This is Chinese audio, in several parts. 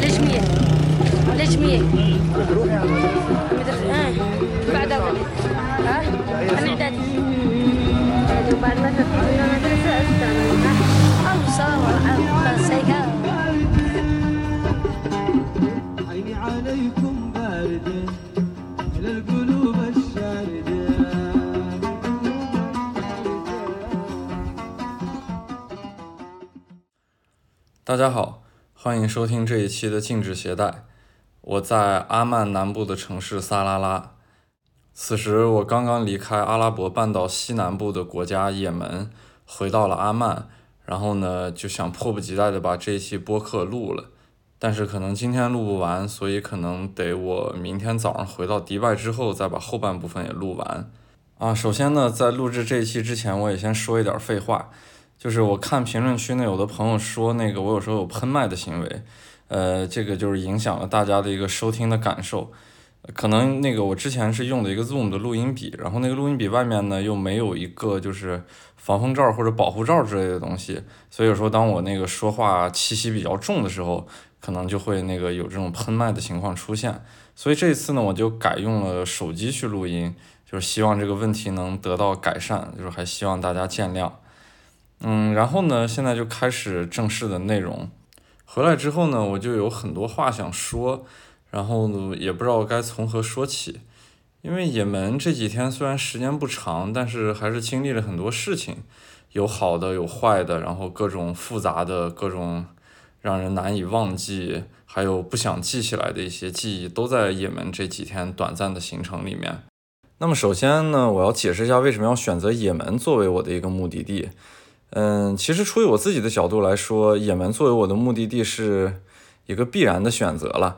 ليش 100 ليش 100 大家好，欢迎收听这一期的禁止携带。我在阿曼南部的城市萨拉拉，此时我刚刚离开阿拉伯半岛西南部的国家也门，回到了阿曼，然后呢就想迫不及待的把这一期播客录了，但是可能今天录不完，所以可能得我明天早上回到迪拜之后再把后半部分也录完。啊，首先呢，在录制这一期之前，我也先说一点废话。就是我看评论区呢，有的朋友说那个我有时候有喷麦的行为，呃，这个就是影响了大家的一个收听的感受。可能那个我之前是用的一个 Zoom 的录音笔，然后那个录音笔外面呢又没有一个就是防风罩或者保护罩之类的东西，所以有时候当我那个说话气息比较重的时候，可能就会那个有这种喷麦的情况出现。所以这一次呢，我就改用了手机去录音，就是希望这个问题能得到改善，就是还希望大家见谅。嗯，然后呢，现在就开始正式的内容。回来之后呢，我就有很多话想说，然后呢，也不知道该从何说起。因为也门这几天虽然时间不长，但是还是经历了很多事情，有好的，有坏的，然后各种复杂的、各种让人难以忘记，还有不想记起来的一些记忆，都在也门这几天短暂的行程里面。那么首先呢，我要解释一下为什么要选择也门作为我的一个目的地。嗯，其实出于我自己的角度来说，也门作为我的目的地是一个必然的选择了，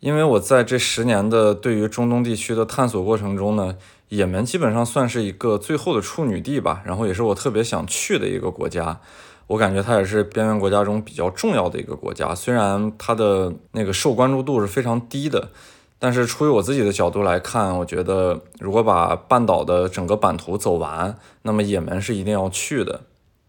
因为我在这十年的对于中东地区的探索过程中呢，也门基本上算是一个最后的处女地吧，然后也是我特别想去的一个国家，我感觉它也是边缘国家中比较重要的一个国家，虽然它的那个受关注度是非常低的，但是出于我自己的角度来看，我觉得如果把半岛的整个版图走完，那么也门是一定要去的。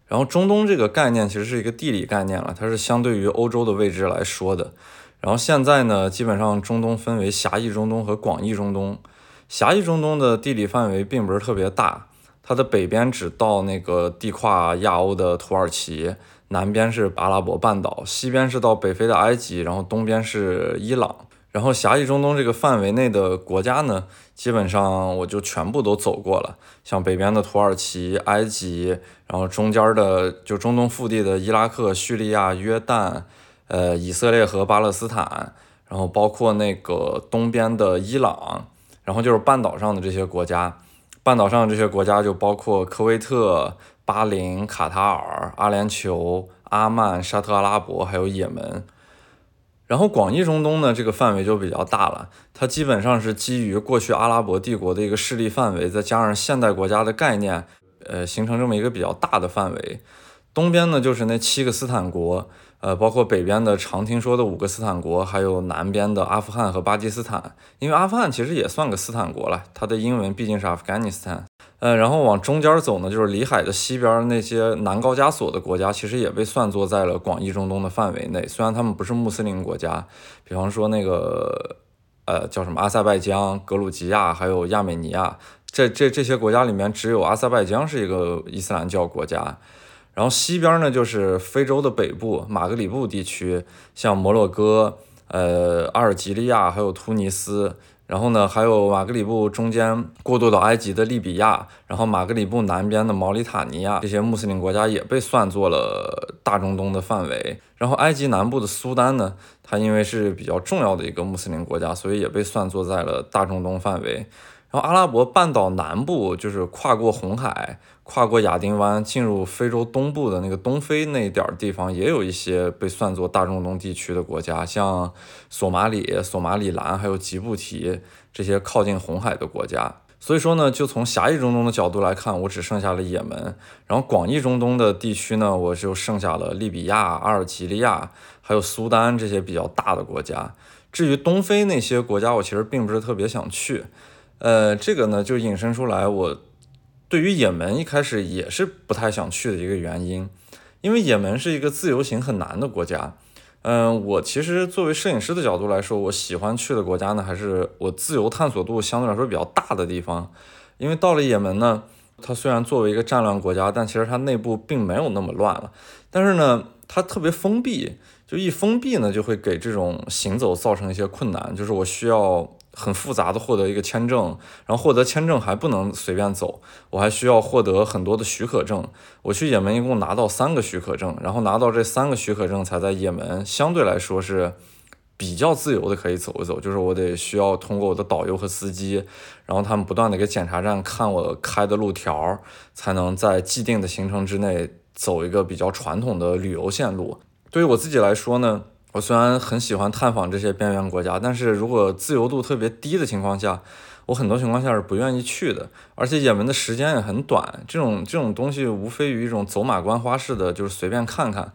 然后中东这个概念其实是一个地理概念了，它是相对于欧洲的位置来说的。然后现在呢，基本上中东分为狭义中东和广义中东。狭义中东的地理范围并不是特别大，它的北边只到那个地跨亚欧的土耳其，南边是阿拉伯半岛，西边是到北非的埃及，然后东边是伊朗。然后狭义中东这个范围内的国家呢，基本上我就全部都走过了，像北边的土耳其、埃及，然后中间的就中东腹地的伊拉克、叙利亚、约旦，呃，以色列和巴勒斯坦，然后包括那个东边的伊朗，然后就是半岛上的这些国家，半岛上这些国家就包括科威特、巴林、卡塔尔、阿联酋、阿曼、沙特阿拉伯，还有也门。然后广义中东呢，这个范围就比较大了，它基本上是基于过去阿拉伯帝国的一个势力范围，再加上现代国家的概念，呃，形成这么一个比较大的范围。东边呢就是那七个斯坦国，呃，包括北边的常听说的五个斯坦国，还有南边的阿富汗和巴基斯坦。因为阿富汗其实也算个斯坦国了，它的英文毕竟是 Afghanistan。呃，然后往中间走呢，就是里海的西边那些南高加索的国家，其实也被算作在了广义中东的范围内。虽然他们不是穆斯林国家，比方说那个呃叫什么阿塞拜疆、格鲁吉亚还有亚美尼亚，这这这些国家里面只有阿塞拜疆是一个伊斯兰教国家。然后西边呢就是非洲的北部马格里布地区，像摩洛哥、呃阿尔及利亚还有突尼斯。然后呢，还有马格里布中间过渡到埃及的利比亚，然后马格里布南边的毛里塔尼亚这些穆斯林国家也被算作了大中东的范围。然后埃及南部的苏丹呢，它因为是比较重要的一个穆斯林国家，所以也被算作在了大中东范围。然后阿拉伯半岛南部就是跨过红海，跨过亚丁湾，进入非洲东部的那个东非那点儿地方，也有一些被算作大中东地区的国家，像索马里、索马里兰还有吉布提这些靠近红海的国家。所以说呢，就从狭义中东的角度来看，我只剩下了也门。然后广义中东的地区呢，我就剩下了利比亚、阿尔及利亚还有苏丹这些比较大的国家。至于东非那些国家，我其实并不是特别想去。呃，这个呢就引申出来，我对于也门一开始也是不太想去的一个原因，因为也门是一个自由行很难的国家。嗯，我其实作为摄影师的角度来说，我喜欢去的国家呢，还是我自由探索度相对来说比较大的地方。因为到了也门呢，它虽然作为一个战乱国家，但其实它内部并没有那么乱了。但是呢，它特别封闭，就一封闭呢，就会给这种行走造成一些困难。就是我需要很复杂的获得一个签证，然后获得签证还不能随便走，我还需要获得很多的许可证。我去也门一共拿到三个许可证，然后拿到这三个许可证才在也门相对来说是。比较自由的可以走一走，就是我得需要通过我的导游和司机，然后他们不断的给检查站看我开的路条，才能在既定的行程之内走一个比较传统的旅游线路。对于我自己来说呢，我虽然很喜欢探访这些边缘国家，但是如果自由度特别低的情况下，我很多情况下是不愿意去的。而且也门的时间也很短，这种这种东西无非于一种走马观花式的，就是随便看看。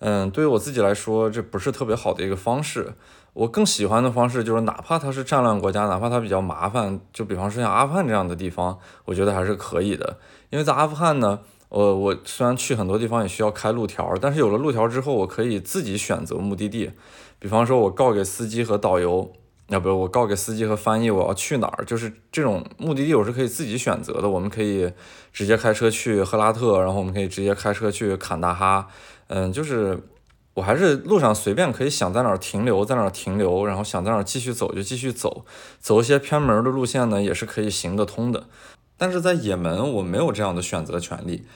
嗯，对于我自己来说，这不是特别好的一个方式。我更喜欢的方式就是，哪怕它是战乱国家，哪怕它比较麻烦，就比方说像阿富汗这样的地方，我觉得还是可以的。因为在阿富汗呢，呃我虽然去很多地方也需要开路条，但是有了路条之后，我可以自己选择目的地。比方说，我告给司机和导游，要不我告给司机和翻译我要去哪儿，就是这种目的地我是可以自己选择的。我们可以直接开车去赫拉特，然后我们可以直接开车去坎大哈。嗯，就是我还是路上随便可以想在哪儿停留，在哪儿停留，然后想在哪儿继续走就继续走，走一些偏门的路线呢，也是可以行得通的。但是在也门，我没有这样的选择权利，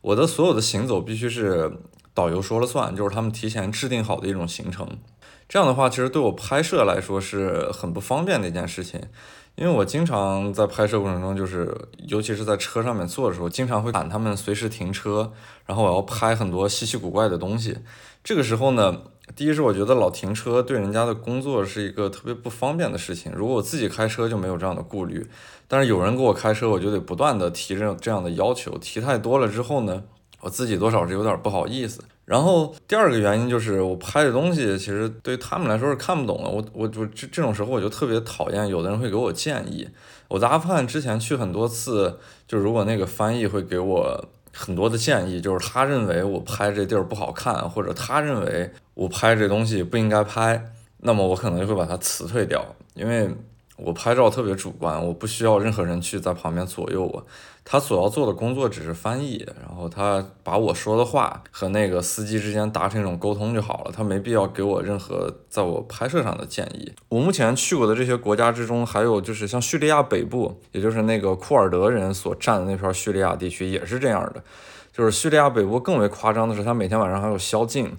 我的所有的行走必须是导游说了算，就是他们提前制定好的一种行程。这样的话，其实对我拍摄来说是很不方便的一件事情。因为我经常在拍摄过程中，就是尤其是在车上面坐的时候，经常会喊他们随时停车，然后我要拍很多稀奇古怪的东西。这个时候呢，第一是我觉得老停车对人家的工作是一个特别不方便的事情。如果我自己开车就没有这样的顾虑，但是有人给我开车，我就得不断的提这这样的要求，提太多了之后呢，我自己多少是有点不好意思。然后第二个原因就是我拍的东西其实对他们来说是看不懂的。我我我这这种时候我就特别讨厌有的人会给我建议。我在阿富汗之前去很多次，就如果那个翻译会给我很多的建议，就是他认为我拍这地儿不好看，或者他认为我拍这东西不应该拍，那么我可能就会把它辞退掉，因为。我拍照特别主观，我不需要任何人去在旁边左右我。他所要做的工作只是翻译，然后他把我说的话和那个司机之间达成一种沟通就好了。他没必要给我任何在我拍摄上的建议。我目前去过的这些国家之中，还有就是像叙利亚北部，也就是那个库尔德人所占的那片叙利亚地区，也是这样的。就是叙利亚北部更为夸张的是，他每天晚上还有宵禁，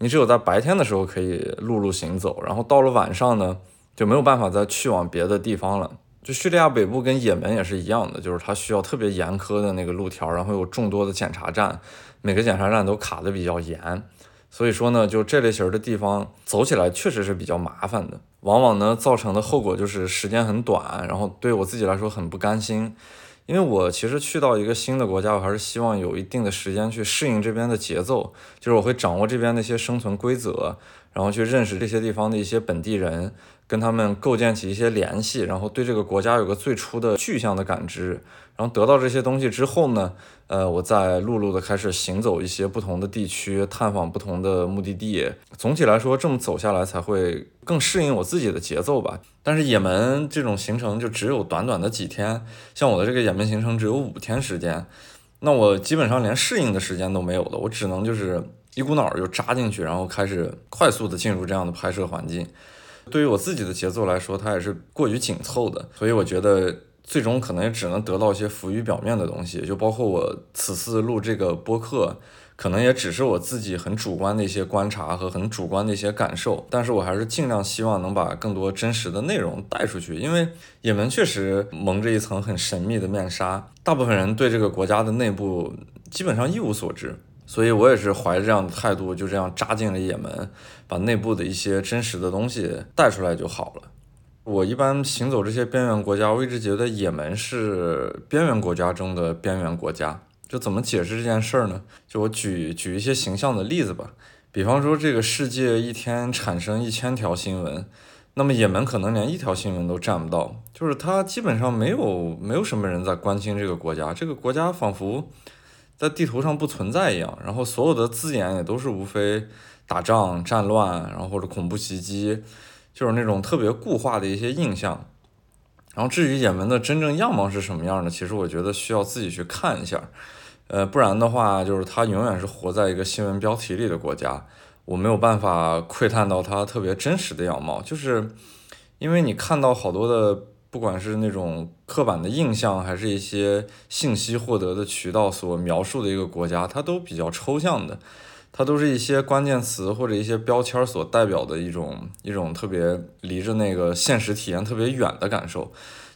你只有在白天的时候可以陆路行走，然后到了晚上呢。就没有办法再去往别的地方了。就叙利亚北部跟也门也是一样的，就是它需要特别严苛的那个路条，然后有众多的检查站，每个检查站都卡的比较严。所以说呢，就这类型的地方走起来确实是比较麻烦的，往往呢造成的后果就是时间很短，然后对我自己来说很不甘心。因为我其实去到一个新的国家，我还是希望有一定的时间去适应这边的节奏，就是我会掌握这边的一些生存规则，然后去认识这些地方的一些本地人。跟他们构建起一些联系，然后对这个国家有个最初的具象的感知，然后得到这些东西之后呢，呃，我再陆陆的开始行走一些不同的地区，探访不同的目的地。总体来说，这么走下来才会更适应我自己的节奏吧。但是也门这种行程就只有短短的几天，像我的这个也门行程只有五天时间，那我基本上连适应的时间都没有了，我只能就是一股脑儿就扎进去，然后开始快速的进入这样的拍摄环境。对于我自己的节奏来说，它也是过于紧凑的，所以我觉得最终可能也只能得到一些浮于表面的东西，就包括我此次录这个播客，可能也只是我自己很主观的一些观察和很主观的一些感受，但是我还是尽量希望能把更多真实的内容带出去，因为也门确实蒙着一层很神秘的面纱，大部分人对这个国家的内部基本上一无所知。所以我也是怀着这样的态度，就这样扎进了也门，把内部的一些真实的东西带出来就好了。我一般行走这些边缘国家，我一直觉得也门是边缘国家中的边缘国家。就怎么解释这件事儿呢？就我举举一些形象的例子吧。比方说，这个世界一天产生一千条新闻，那么也门可能连一条新闻都占不到，就是它基本上没有没有什么人在关心这个国家，这个国家仿佛。在地图上不存在一样，然后所有的字眼也都是无非打仗、战乱，然后或者恐怖袭击，就是那种特别固化的一些印象。然后至于也门的真正样貌是什么样的，其实我觉得需要自己去看一下，呃，不然的话，就是它永远是活在一个新闻标题里的国家，我没有办法窥探到它特别真实的样貌，就是因为你看到好多的。不管是那种刻板的印象，还是一些信息获得的渠道所描述的一个国家，它都比较抽象的，它都是一些关键词或者一些标签所代表的一种一种特别离着那个现实体验特别远的感受。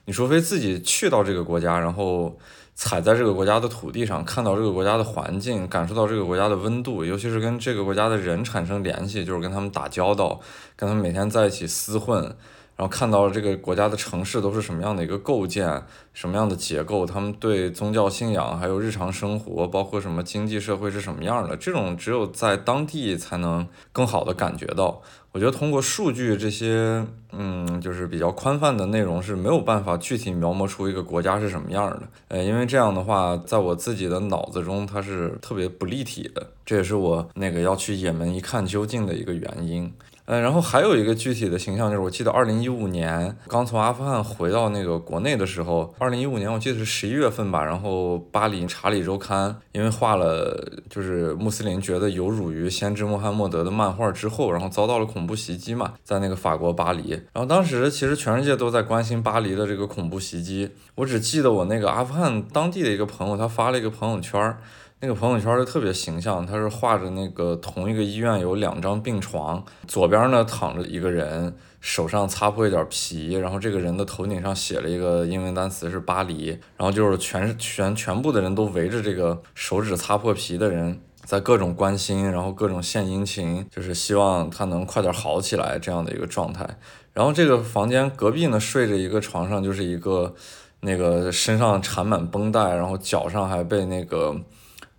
你除非自己去到这个国家，然后踩在这个国家的土地上，看到这个国家的环境，感受到这个国家的温度，尤其是跟这个国家的人产生联系，就是跟他们打交道，跟他们每天在一起厮混。然后看到了这个国家的城市都是什么样的一个构建，什么样的结构，他们对宗教信仰还有日常生活，包括什么经济社会是什么样的，这种只有在当地才能更好的感觉到。我觉得通过数据这些，嗯，就是比较宽泛的内容是没有办法具体描摹出一个国家是什么样的。呃，因为这样的话，在我自己的脑子中它是特别不立体的，这也是我那个要去也门一看究竟的一个原因。嗯，然后还有一个具体的形象，就是我记得二零一五年刚从阿富汗回到那个国内的时候，二零一五年我记得是十一月份吧，然后巴黎《查理周刊》因为画了就是穆斯林觉得有辱于先知穆罕默德的漫画之后，然后遭到了恐怖袭击嘛，在那个法国巴黎，然后当时其实全世界都在关心巴黎的这个恐怖袭击，我只记得我那个阿富汗当地的一个朋友，他发了一个朋友圈。那个朋友圈就特别形象，他是画着那个同一个医院有两张病床，左边呢躺着一个人，手上擦破一点皮，然后这个人的头顶上写了一个英文单词是巴黎，然后就是全全全部的人都围着这个手指擦破皮的人，在各种关心，然后各种献殷勤，就是希望他能快点好起来这样的一个状态。然后这个房间隔壁呢睡着一个床上就是一个那个身上缠满绷带，然后脚上还被那个。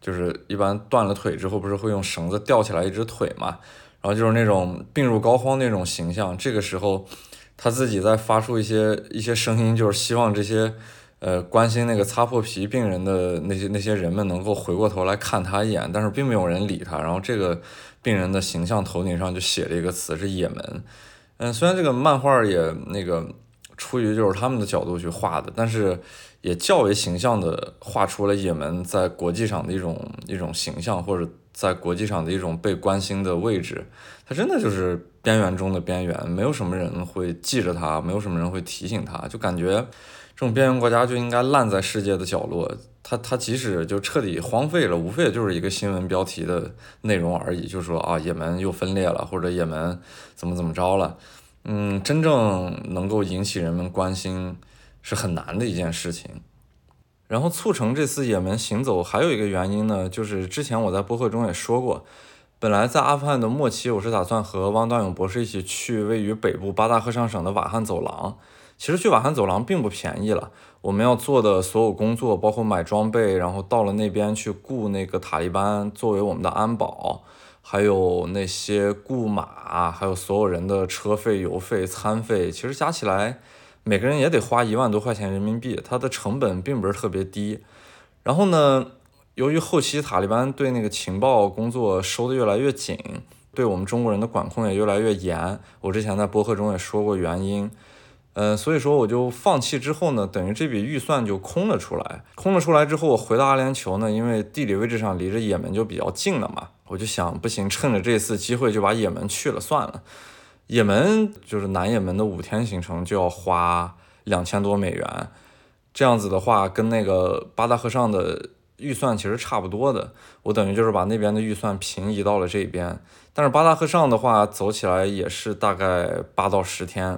就是一般断了腿之后，不是会用绳子吊起来一只腿嘛？然后就是那种病入膏肓那种形象。这个时候，他自己在发出一些一些声音，就是希望这些呃关心那个擦破皮病人的那些那些人们能够回过头来看他一眼，但是并没有人理他。然后这个病人的形象头顶上就写了一个词是也门。嗯，虽然这个漫画也那个出于就是他们的角度去画的，但是。也较为形象地画出了也门在国际上的一种一种形象，或者在国际上的一种被关心的位置。它真的就是边缘中的边缘，没有什么人会记着它，没有什么人会提醒它，就感觉这种边缘国家就应该烂在世界的角落。它它即使就彻底荒废了，无非也就是一个新闻标题的内容而已，就是说啊，也门又分裂了，或者也门怎么怎么着了。嗯，真正能够引起人们关心。是很难的一件事情，然后促成这次也门行走还有一个原因呢，就是之前我在播客中也说过，本来在阿富汗的末期，我是打算和汪大勇博士一起去位于北部巴达赫尚省的瓦罕走廊。其实去瓦罕走廊并不便宜了，我们要做的所有工作，包括买装备，然后到了那边去雇那个塔利班作为我们的安保，还有那些雇马，还有所有人的车费、油费、餐费，其实加起来。每个人也得花一万多块钱人民币，它的成本并不是特别低。然后呢，由于后期塔利班对那个情报工作收的越来越紧，对我们中国人的管控也越来越严。我之前在博客中也说过原因，嗯，所以说我就放弃之后呢，等于这笔预算就空了出来。空了出来之后，我回到阿联酋呢，因为地理位置上离着也门就比较近了嘛，我就想不行，趁着这次机会就把也门去了算了。也门就是南也门的五天行程就要花两千多美元，这样子的话跟那个八大和尚的预算其实差不多的。我等于就是把那边的预算平移到了这边，但是八大和尚的话走起来也是大概八到十天，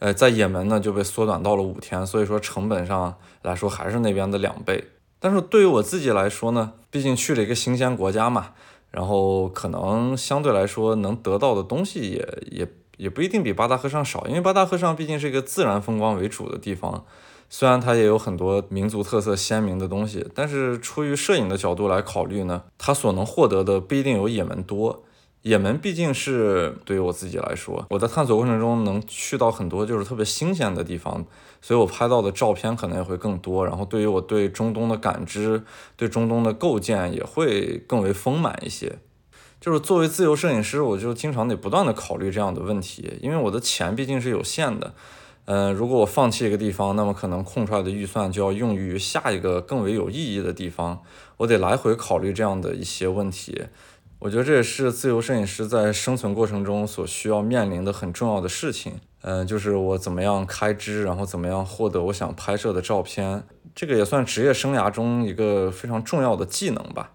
呃，在也门呢就被缩短到了五天，所以说成本上来说还是那边的两倍。但是对于我自己来说呢，毕竟去了一个新鲜国家嘛。然后可能相对来说能得到的东西也也也不一定比八大和尚少，因为八大和尚毕竟是一个自然风光为主的地方，虽然它也有很多民族特色鲜明的东西，但是出于摄影的角度来考虑呢，它所能获得的不一定有也门多，也门毕竟是对于我自己来说，我在探索过程中能去到很多就是特别新鲜的地方，所以我拍到的照片可能也会更多。然后对于我对中东的感知，对中东的构建也会更为丰满一些。就是作为自由摄影师，我就经常得不断的考虑这样的问题，因为我的钱毕竟是有限的。嗯，如果我放弃一个地方，那么可能空出来的预算就要用于下一个更为有意义的地方，我得来回考虑这样的一些问题。我觉得这也是自由摄影师在生存过程中所需要面临的很重要的事情。嗯，就是我怎么样开支，然后怎么样获得我想拍摄的照片，这个也算职业生涯中一个非常重要的技能吧。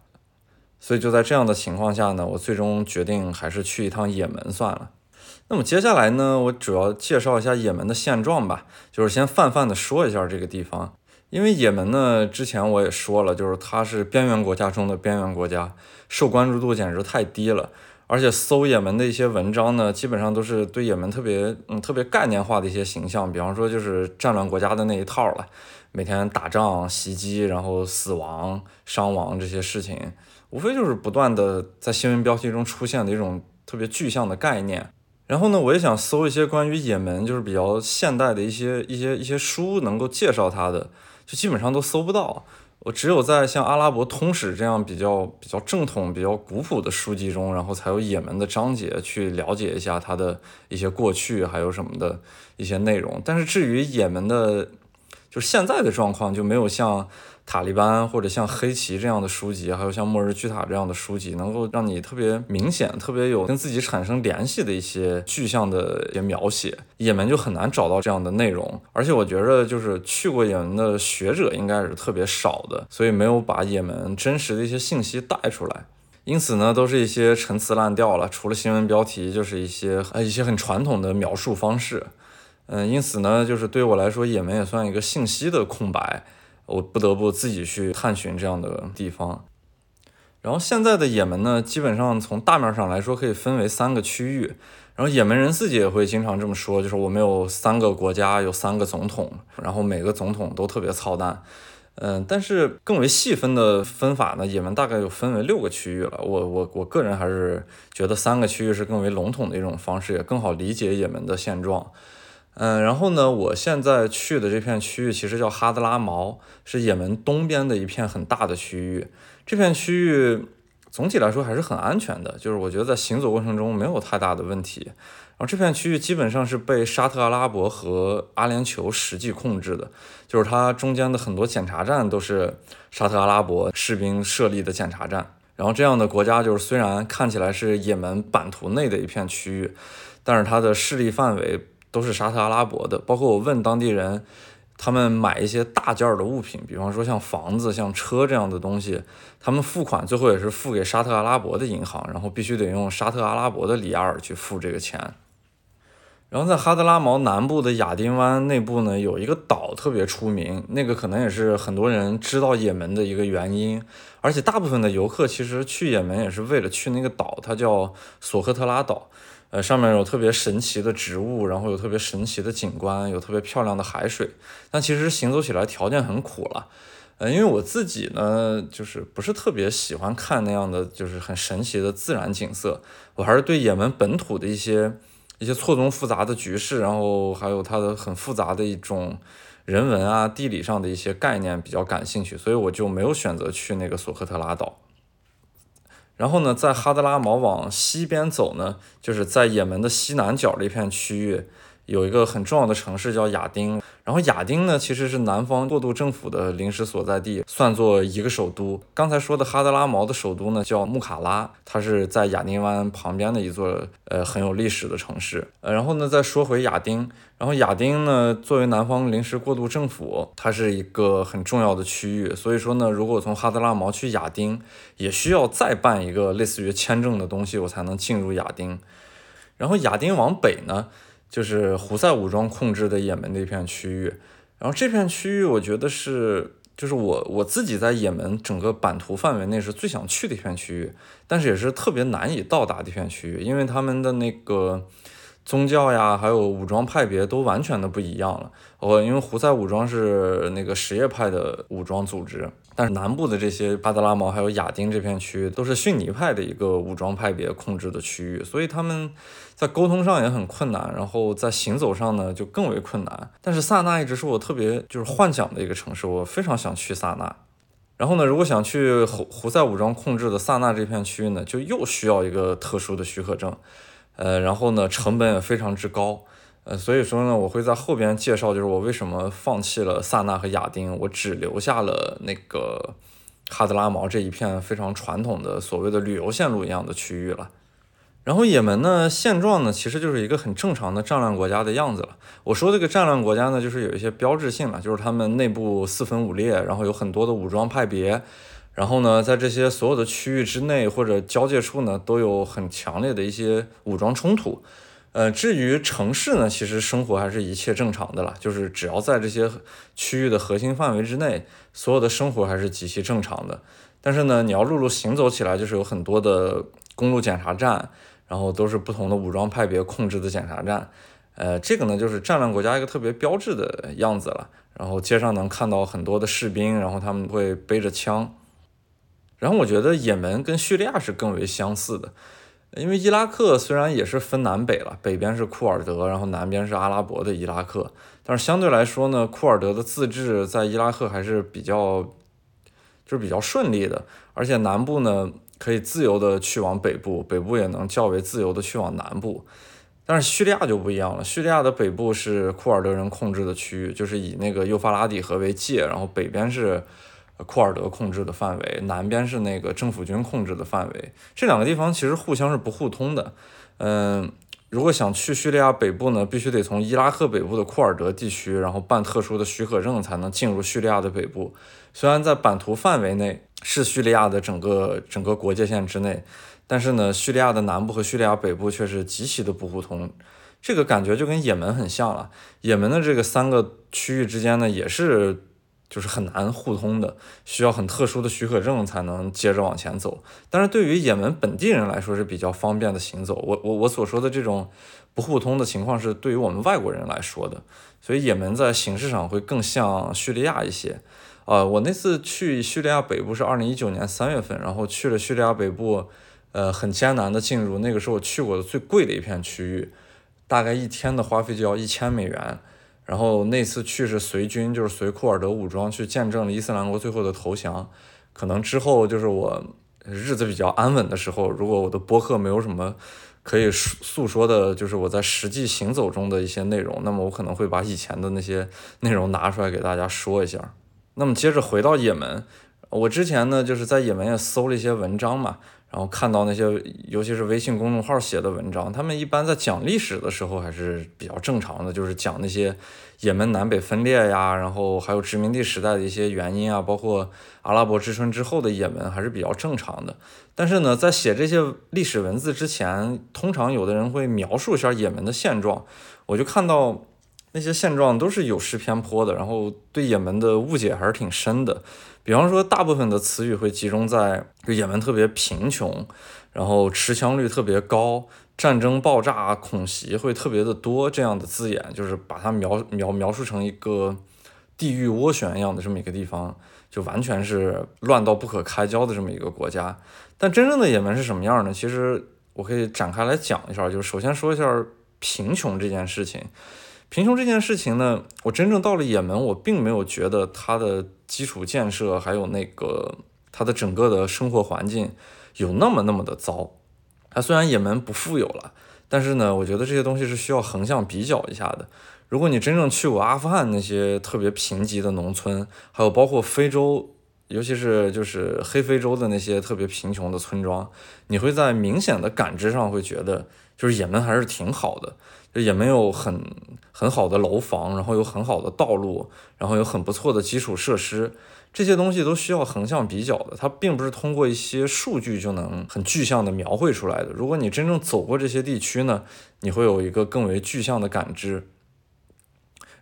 所以就在这样的情况下呢，我最终决定还是去一趟也门算了。那么接下来呢，我主要介绍一下也门的现状吧，就是先泛泛的说一下这个地方。因为也门呢，之前我也说了，就是它是边缘国家中的边缘国家，受关注度简直太低了。而且搜也门的一些文章呢，基本上都是对也门特别嗯特别概念化的一些形象，比方说就是战乱国家的那一套了，每天打仗、袭击，然后死亡、伤亡这些事情，无非就是不断的在新闻标题中出现的一种特别具象的概念。然后呢，我也想搜一些关于也门就是比较现代的一些一些一些书，能够介绍它的。就基本上都搜不到，我只有在像《阿拉伯通史》这样比较比较正统、比较古朴的书籍中，然后才有也门的章节去了解一下它的一些过去，还有什么的一些内容。但是至于也门的，就现在的状况，就没有像。塔利班或者像黑旗这样的书籍，还有像末日巨塔这样的书籍，能够让你特别明显、特别有跟自己产生联系的一些具象的一些描写。也门就很难找到这样的内容，而且我觉着就是去过也门的学者应该是特别少的，所以没有把也门真实的一些信息带出来。因此呢，都是一些陈词滥调了，除了新闻标题，就是一些呃一些很传统的描述方式。嗯，因此呢，就是对我来说，也门也算一个信息的空白。我不得不自己去探寻这样的地方，然后现在的也门呢，基本上从大面上来说可以分为三个区域，然后也门人自己也会经常这么说，就是我们有三个国家，有三个总统，然后每个总统都特别操蛋，嗯，但是更为细分的分法呢，也门大概有分为六个区域了，我我我个人还是觉得三个区域是更为笼统的一种方式，也更好理解也门的现状。嗯，然后呢，我现在去的这片区域其实叫哈德拉毛，是也门东边的一片很大的区域。这片区域总体来说还是很安全的，就是我觉得在行走过程中没有太大的问题。然后这片区域基本上是被沙特阿拉伯和阿联酋实际控制的，就是它中间的很多检查站都是沙特阿拉伯士兵设立的检查站。然后这样的国家就是虽然看起来是也门版图内的一片区域，但是它的势力范围。都是沙特阿拉伯的，包括我问当地人，他们买一些大件儿的物品，比方说像房子、像车这样的东西，他们付款最后也是付给沙特阿拉伯的银行，然后必须得用沙特阿拉伯的里亚尔去付这个钱。然后在哈德拉毛南部的亚丁湾内部呢，有一个岛特别出名，那个可能也是很多人知道也门的一个原因。而且大部分的游客其实去也门也是为了去那个岛，它叫索科特拉岛。呃，上面有特别神奇的植物，然后有特别神奇的景观，有特别漂亮的海水。但其实行走起来条件很苦了。呃，因为我自己呢，就是不是特别喜欢看那样的就是很神奇的自然景色，我还是对也门本土的一些一些错综复杂的局势，然后还有它的很复杂的一种人文啊、地理上的一些概念比较感兴趣，所以我就没有选择去那个索科特拉岛。然后呢，在哈德拉毛往西边走呢，就是在也门的西南角这片区域。有一个很重要的城市叫亚丁，然后亚丁呢其实是南方过渡政府的临时所在地，算作一个首都。刚才说的哈德拉毛的首都呢叫穆卡拉，它是在亚丁湾旁边的一座呃很有历史的城市。呃，然后呢再说回亚丁，然后亚丁呢作为南方临时过渡政府，它是一个很重要的区域，所以说呢如果从哈德拉毛去亚丁，也需要再办一个类似于签证的东西，我才能进入亚丁。然后亚丁往北呢。就是胡塞武装控制的也门的一片区域，然后这片区域我觉得是，就是我我自己在也门整个版图范围内是最想去的一片区域，但是也是特别难以到达的一片区域，因为他们的那个宗教呀，还有武装派别都完全的不一样了。哦，因为胡塞武装是那个什叶派的武装组织，但是南部的这些巴德拉毛还有亚丁这片区域都是逊尼派的一个武装派别控制的区域，所以他们在沟通上也很困难，然后在行走上呢就更为困难。但是萨那一直是我特别就是幻想的一个城市，我非常想去萨那。然后呢，如果想去胡胡塞武装控制的萨那这片区域呢，就又需要一个特殊的许可证，呃，然后呢，成本也非常之高。呃，所以说呢，我会在后边介绍，就是我为什么放弃了萨那和亚丁，我只留下了那个哈德拉毛这一片非常传统的所谓的旅游线路一样的区域了。然后也门呢，现状呢，其实就是一个很正常的战乱国家的样子了。我说这个战乱国家呢，就是有一些标志性了，就是他们内部四分五裂，然后有很多的武装派别，然后呢，在这些所有的区域之内或者交界处呢，都有很强烈的一些武装冲突。呃，至于城市呢，其实生活还是一切正常的了，就是只要在这些区域的核心范围之内，所有的生活还是极其正常的。但是呢，你要陆路行走起来，就是有很多的公路检查站，然后都是不同的武装派别控制的检查站。呃，这个呢，就是战乱国家一个特别标志的样子了。然后街上能看到很多的士兵，然后他们会背着枪。然后我觉得也门跟叙利亚是更为相似的。因为伊拉克虽然也是分南北了，北边是库尔德，然后南边是阿拉伯的伊拉克，但是相对来说呢，库尔德的自治在伊拉克还是比较，就是比较顺利的，而且南部呢可以自由的去往北部，北部也能较为自由的去往南部，但是叙利亚就不一样了，叙利亚的北部是库尔德人控制的区域，就是以那个幼发拉底河为界，然后北边是。库尔德控制的范围，南边是那个政府军控制的范围，这两个地方其实互相是不互通的。嗯，如果想去叙利亚北部呢，必须得从伊拉克北部的库尔德地区，然后办特殊的许可证才能进入叙利亚的北部。虽然在版图范围内是叙利亚的整个整个国界线之内，但是呢，叙利亚的南部和叙利亚北部却是极其的不互通。这个感觉就跟也门很像了。也门的这个三个区域之间呢，也是。就是很难互通的，需要很特殊的许可证才能接着往前走。但是对于也门本地人来说是比较方便的行走。我我我所说的这种不互通的情况是对于我们外国人来说的，所以也门在形式上会更像叙利亚一些。呃，我那次去叙利亚北部是二零一九年三月份，然后去了叙利亚北部，呃，很艰难的进入，那个是我去过的最贵的一片区域，大概一天的花费就要一千美元。然后那次去是随军，就是随库尔德武装去见证了伊斯兰国最后的投降。可能之后就是我日子比较安稳的时候，如果我的播客没有什么可以诉说的，就是我在实际行走中的一些内容，那么我可能会把以前的那些内容拿出来给大家说一下。那么接着回到也门，我之前呢就是在也门也搜了一些文章嘛。然后看到那些，尤其是微信公众号写的文章，他们一般在讲历史的时候还是比较正常的，就是讲那些也门南北分裂呀，然后还有殖民地时代的一些原因啊，包括阿拉伯之春之后的也门还是比较正常的。但是呢，在写这些历史文字之前，通常有的人会描述一下也门的现状，我就看到那些现状都是有失偏颇的，然后对也门的误解还是挺深的。比方说，大部分的词语会集中在就也门特别贫穷，然后持枪率特别高，战争爆炸恐袭会特别的多这样的字眼，就是把它描描描述成一个地狱涡旋一样的这么一个地方，就完全是乱到不可开交的这么一个国家。但真正的也门是什么样呢？其实我可以展开来讲一下，就是首先说一下贫穷这件事情。贫穷这件事情呢，我真正到了也门，我并没有觉得它的基础建设还有那个它的整个的生活环境有那么那么的糟。它虽然也门不富有了，但是呢，我觉得这些东西是需要横向比较一下的。如果你真正去过阿富汗那些特别贫瘠的农村，还有包括非洲，尤其是就是黑非洲的那些特别贫穷的村庄，你会在明显的感知上会觉得，就是也门还是挺好的。也没有很很好的楼房，然后有很好的道路，然后有很不错的基础设施，这些东西都需要横向比较的，它并不是通过一些数据就能很具象的描绘出来的。如果你真正走过这些地区呢，你会有一个更为具象的感知。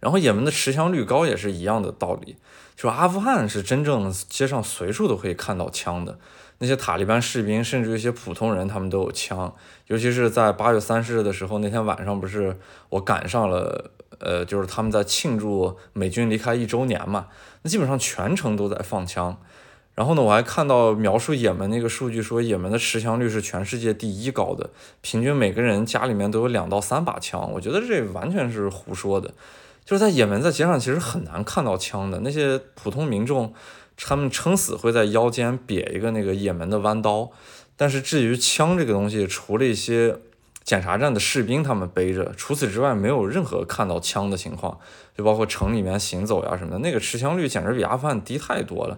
然后也门的持枪率高也是一样的道理，就阿富汗是真正街上随处都可以看到枪的，那些塔利班士兵，甚至一些普通人，他们都有枪。尤其是在八月三十日的时候，那天晚上不是我赶上了，呃，就是他们在庆祝美军离开一周年嘛，那基本上全程都在放枪。然后呢，我还看到描述也门那个数据说，也门的持枪率是全世界第一高的，平均每个人家里面都有两到三把枪。我觉得这完全是胡说的，就是在也门在街上其实很难看到枪的，那些普通民众他们撑死会在腰间别一个那个也门的弯刀，但是至于枪这个东西，除了一些检查站的士兵他们背着，除此之外没有任何看到枪的情况，就包括城里面行走呀什么的，那个持枪率简直比阿富汗低太多了。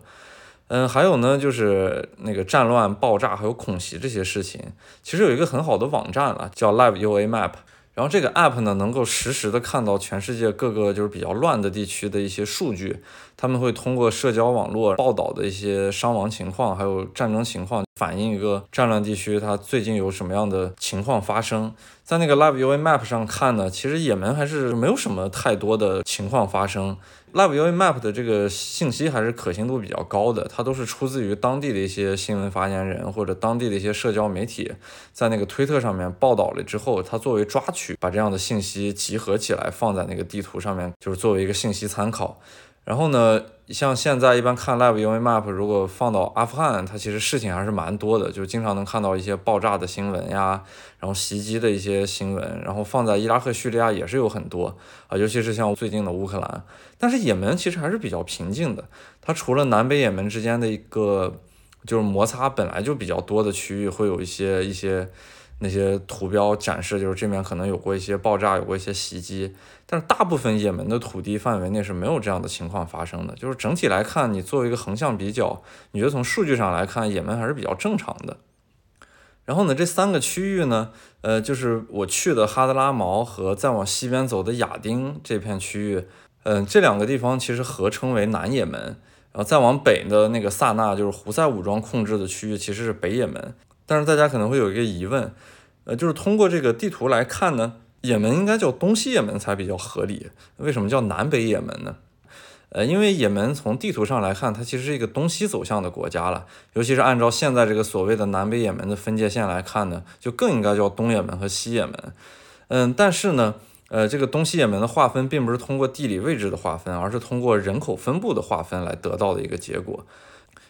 嗯，还有呢，就是那个战乱、爆炸还有恐袭这些事情，其实有一个很好的网站了，叫 Live UA Map。然后这个 app 呢，能够实时的看到全世界各个就是比较乱的地区的一些数据。他们会通过社交网络报道的一些伤亡情况，还有战争情况，反映一个战乱地区它最近有什么样的情况发生。在那个 Live UA Map 上看呢，其实也门还是没有什么太多的情况发生。Live UA Map 的这个信息还是可信度比较高的，它都是出自于当地的一些新闻发言人或者当地的一些社交媒体，在那个推特上面报道了之后，它作为抓取，把这样的信息集合起来放在那个地图上面，就是作为一个信息参考。然后呢，像现在一般看 Live UA Map，如果放到阿富汗，它其实事情还是蛮多的，就经常能看到一些爆炸的新闻呀，然后袭击的一些新闻。然后放在伊拉克、叙利亚也是有很多啊，尤其是像最近的乌克兰。但是也门其实还是比较平静的，它除了南北也门之间的一个就是摩擦本来就比较多的区域，会有一些一些。那些图标展示就是这面可能有过一些爆炸，有过一些袭击，但是大部分也门的土地范围内是没有这样的情况发生的。就是整体来看，你作为一个横向比较，你觉得从数据上来看，也门还是比较正常的。然后呢，这三个区域呢，呃，就是我去的哈德拉毛和再往西边走的亚丁这片区域，嗯，这两个地方其实合称为南也门。然后再往北的那个萨那，就是胡塞武装控制的区域，其实是北也门。但是大家可能会有一个疑问，呃，就是通过这个地图来看呢，也门应该叫东西也门才比较合理，为什么叫南北也门呢？呃，因为也门从地图上来看，它其实是一个东西走向的国家了，尤其是按照现在这个所谓的南北也门的分界线来看呢，就更应该叫东也门和西也门。嗯，但是呢，呃，这个东西也门的划分并不是通过地理位置的划分，而是通过人口分布的划分来得到的一个结果。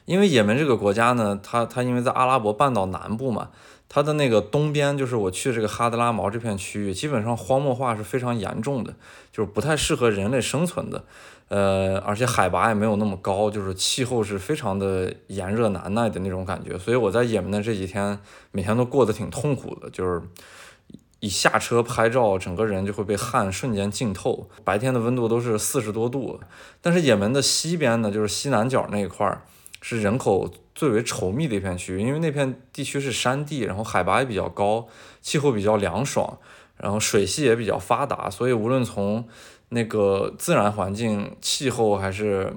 因为也门这个国家呢，它它因为在阿拉伯半岛南部嘛，它的那个东边就是我去这个哈德拉毛这片区域，基本上荒漠化是非常严重的，就是不太适合人类生存的，呃，而且海拔也没有那么高，就是气候是非常的炎热难耐的那种感觉，所以我在也门的这几天每天都过得挺痛苦的，就是一下车拍照，整个人就会被汗瞬间浸透，白天的温度都是四十多度，但是也门的西边呢，就是西南角那一块儿。是人口最为稠密的一片区域，因为那片地区是山地，然后海拔也比较高，气候比较凉爽，然后水系也比较发达，所以无论从那个自然环境、气候还是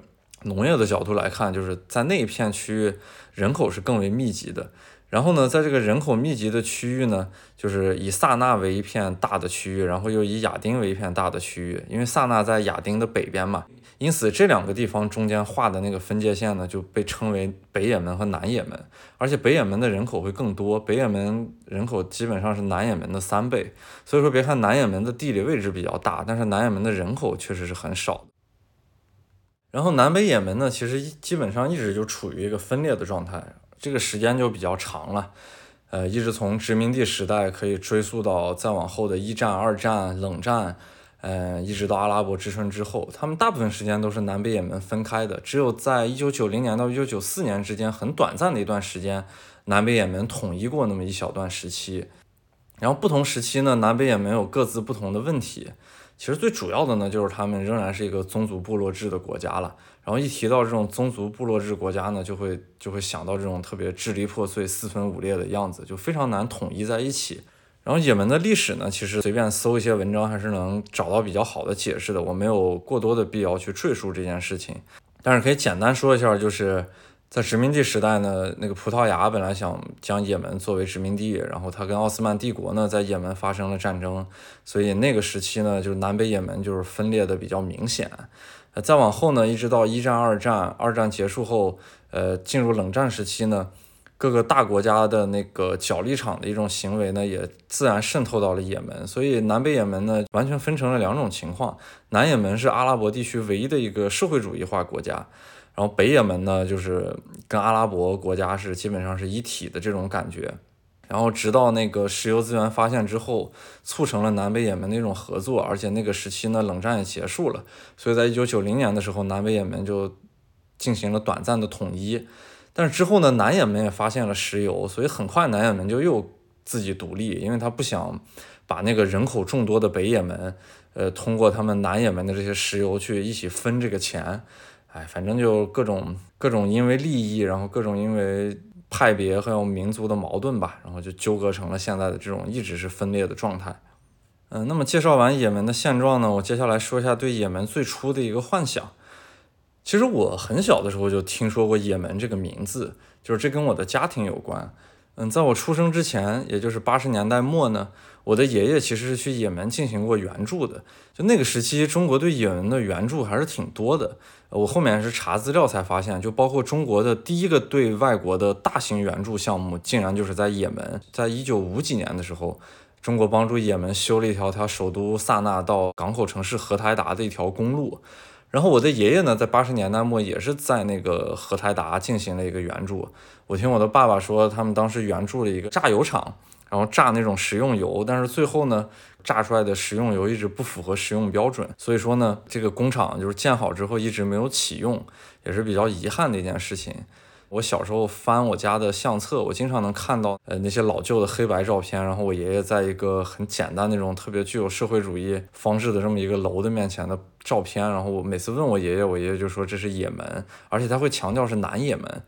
农业的角度来看，就是在那一片区域人口是更为密集的。然后呢，在这个人口密集的区域呢，就是以萨那为一片大的区域，然后又以亚丁为一片大的区域，因为萨那在亚丁的北边嘛。因此，这两个地方中间画的那个分界线呢，就被称为北也门和南也门。而且北也门的人口会更多，北也门人口基本上是南也门的三倍。所以说，别看南也门的地理位置比较大，但是南也门的人口确实是很少。然后南北也门呢，其实基本上一直就处于一个分裂的状态，这个时间就比较长了。呃，一直从殖民地时代可以追溯到再往后的一战、二战、冷战。呃，一直到阿拉伯之春之后，他们大部分时间都是南北也门分开的，只有在一九九零年到一九九四年之间很短暂的一段时间，南北也门统一过那么一小段时期。然后不同时期呢，南北也门有各自不同的问题。其实最主要的呢，就是他们仍然是一个宗族部落制的国家了。然后一提到这种宗族部落制国家呢，就会就会想到这种特别支离破碎、四分五裂的样子，就非常难统一在一起。然后也门的历史呢，其实随便搜一些文章还是能找到比较好的解释的。我没有过多的必要去赘述这件事情，但是可以简单说一下，就是在殖民地时代呢，那个葡萄牙本来想将也门作为殖民地，然后他跟奥斯曼帝国呢在也门发生了战争，所以那个时期呢，就是南北也门就是分裂的比较明显。呃，再往后呢，一直到一战、二战，二战结束后，呃，进入冷战时期呢。各个大国家的那个角力场的一种行为呢，也自然渗透到了也门。所以南北也门呢，完全分成了两种情况。南也门是阿拉伯地区唯一的一个社会主义化国家，然后北也门呢，就是跟阿拉伯国家是基本上是一体的这种感觉。然后直到那个石油资源发现之后，促成了南北也门的一种合作，而且那个时期呢，冷战也结束了，所以在一九九零年的时候，南北也门就进行了短暂的统一。但是之后呢，南也门也发现了石油，所以很快南也门就又自己独立，因为他不想把那个人口众多的北也门，呃，通过他们南也门的这些石油去一起分这个钱。哎，反正就各种各种因为利益，然后各种因为。派别还有民族的矛盾吧，然后就纠葛成了现在的这种一直是分裂的状态。嗯，那么介绍完也门的现状呢，我接下来说一下对也门最初的一个幻想。其实我很小的时候就听说过也门这个名字，就是这跟我的家庭有关。嗯，在我出生之前，也就是八十年代末呢。我的爷爷其实是去也门进行过援助的，就那个时期，中国对也门的援助还是挺多的。我后面是查资料才发现，就包括中国的第一个对外国的大型援助项目，竟然就是在也门。在一九五几年的时候，中国帮助也门修了一条它首都萨那到港口城市荷台达的一条公路。然后我的爷爷呢，在八十年代末也是在那个荷台达进行了一个援助。我听我的爸爸说，他们当时援助了一个榨油厂。然后榨那种食用油，但是最后呢，榨出来的食用油一直不符合食用标准，所以说呢，这个工厂就是建好之后一直没有启用，也是比较遗憾的一件事情。我小时候翻我家的相册，我经常能看到呃那些老旧的黑白照片，然后我爷爷在一个很简单那种特别具有社会主义方式的这么一个楼的面前的照片，然后我每次问我爷爷，我爷爷就说这是也门，而且他会强调是南也门。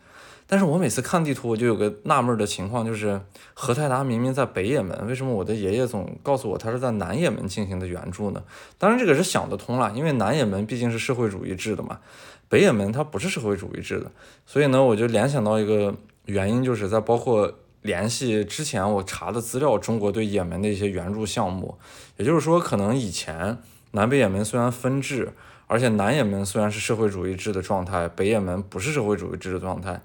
但是我每次看地图，我就有个纳闷儿的情况，就是荷台达明明在北也门，为什么我的爷爷总告诉我他是在南也门进行的援助呢？当然这个是想得通了，因为南也门毕竟是社会主义制的嘛，北也门它不是社会主义制的，所以呢，我就联想到一个原因，就是在包括联系之前我查的资料，中国对也门的一些援助项目，也就是说，可能以前南北也门虽然分治，而且南也门虽然是社会主义制的状态，北也门不是社会主义制的状态。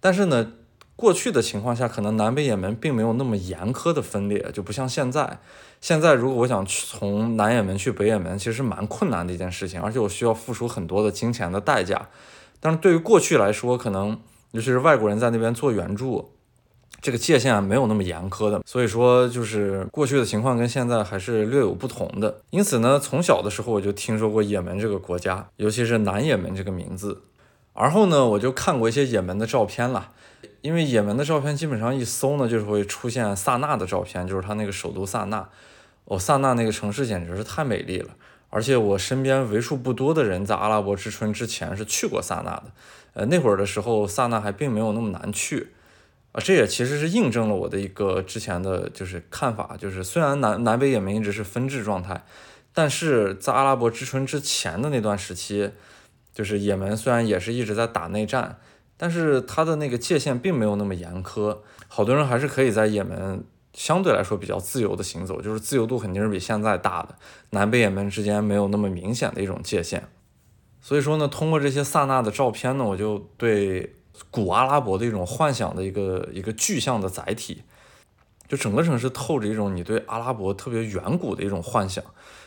但是呢，过去的情况下，可能南北也门并没有那么严苛的分裂，就不像现在。现在如果我想去从南也门去北也门，其实是蛮困难的一件事情，而且我需要付出很多的金钱的代价。但是对于过去来说，可能尤其是外国人在那边做援助，这个界限没有那么严苛的，所以说就是过去的情况跟现在还是略有不同的。因此呢，从小的时候我就听说过也门这个国家，尤其是南也门这个名字。而后呢，我就看过一些也门的照片了，因为也门的照片基本上一搜呢，就是会出现萨那的照片，就是它那个首都萨那。哦，萨那那个城市简直是太美丽了，而且我身边为数不多的人在阿拉伯之春之前是去过萨那的。呃，那会儿的时候，萨那还并没有那么难去，啊，这也其实是印证了我的一个之前的就是看法，就是虽然南南北也门一直是分治状态，但是在阿拉伯之春之前的那段时期。就是也门虽然也是一直在打内战，但是它的那个界限并没有那么严苛，好多人还是可以在也门相对来说比较自由的行走，就是自由度肯定是比现在大的。南北也门之间没有那么明显的一种界限，所以说呢，通过这些萨那的照片呢，我就对古阿拉伯的一种幻想的一个一个具象的载体，就整个城市透着一种你对阿拉伯特别远古的一种幻想，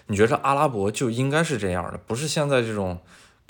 你觉着阿拉伯就应该是这样的，不是现在这种。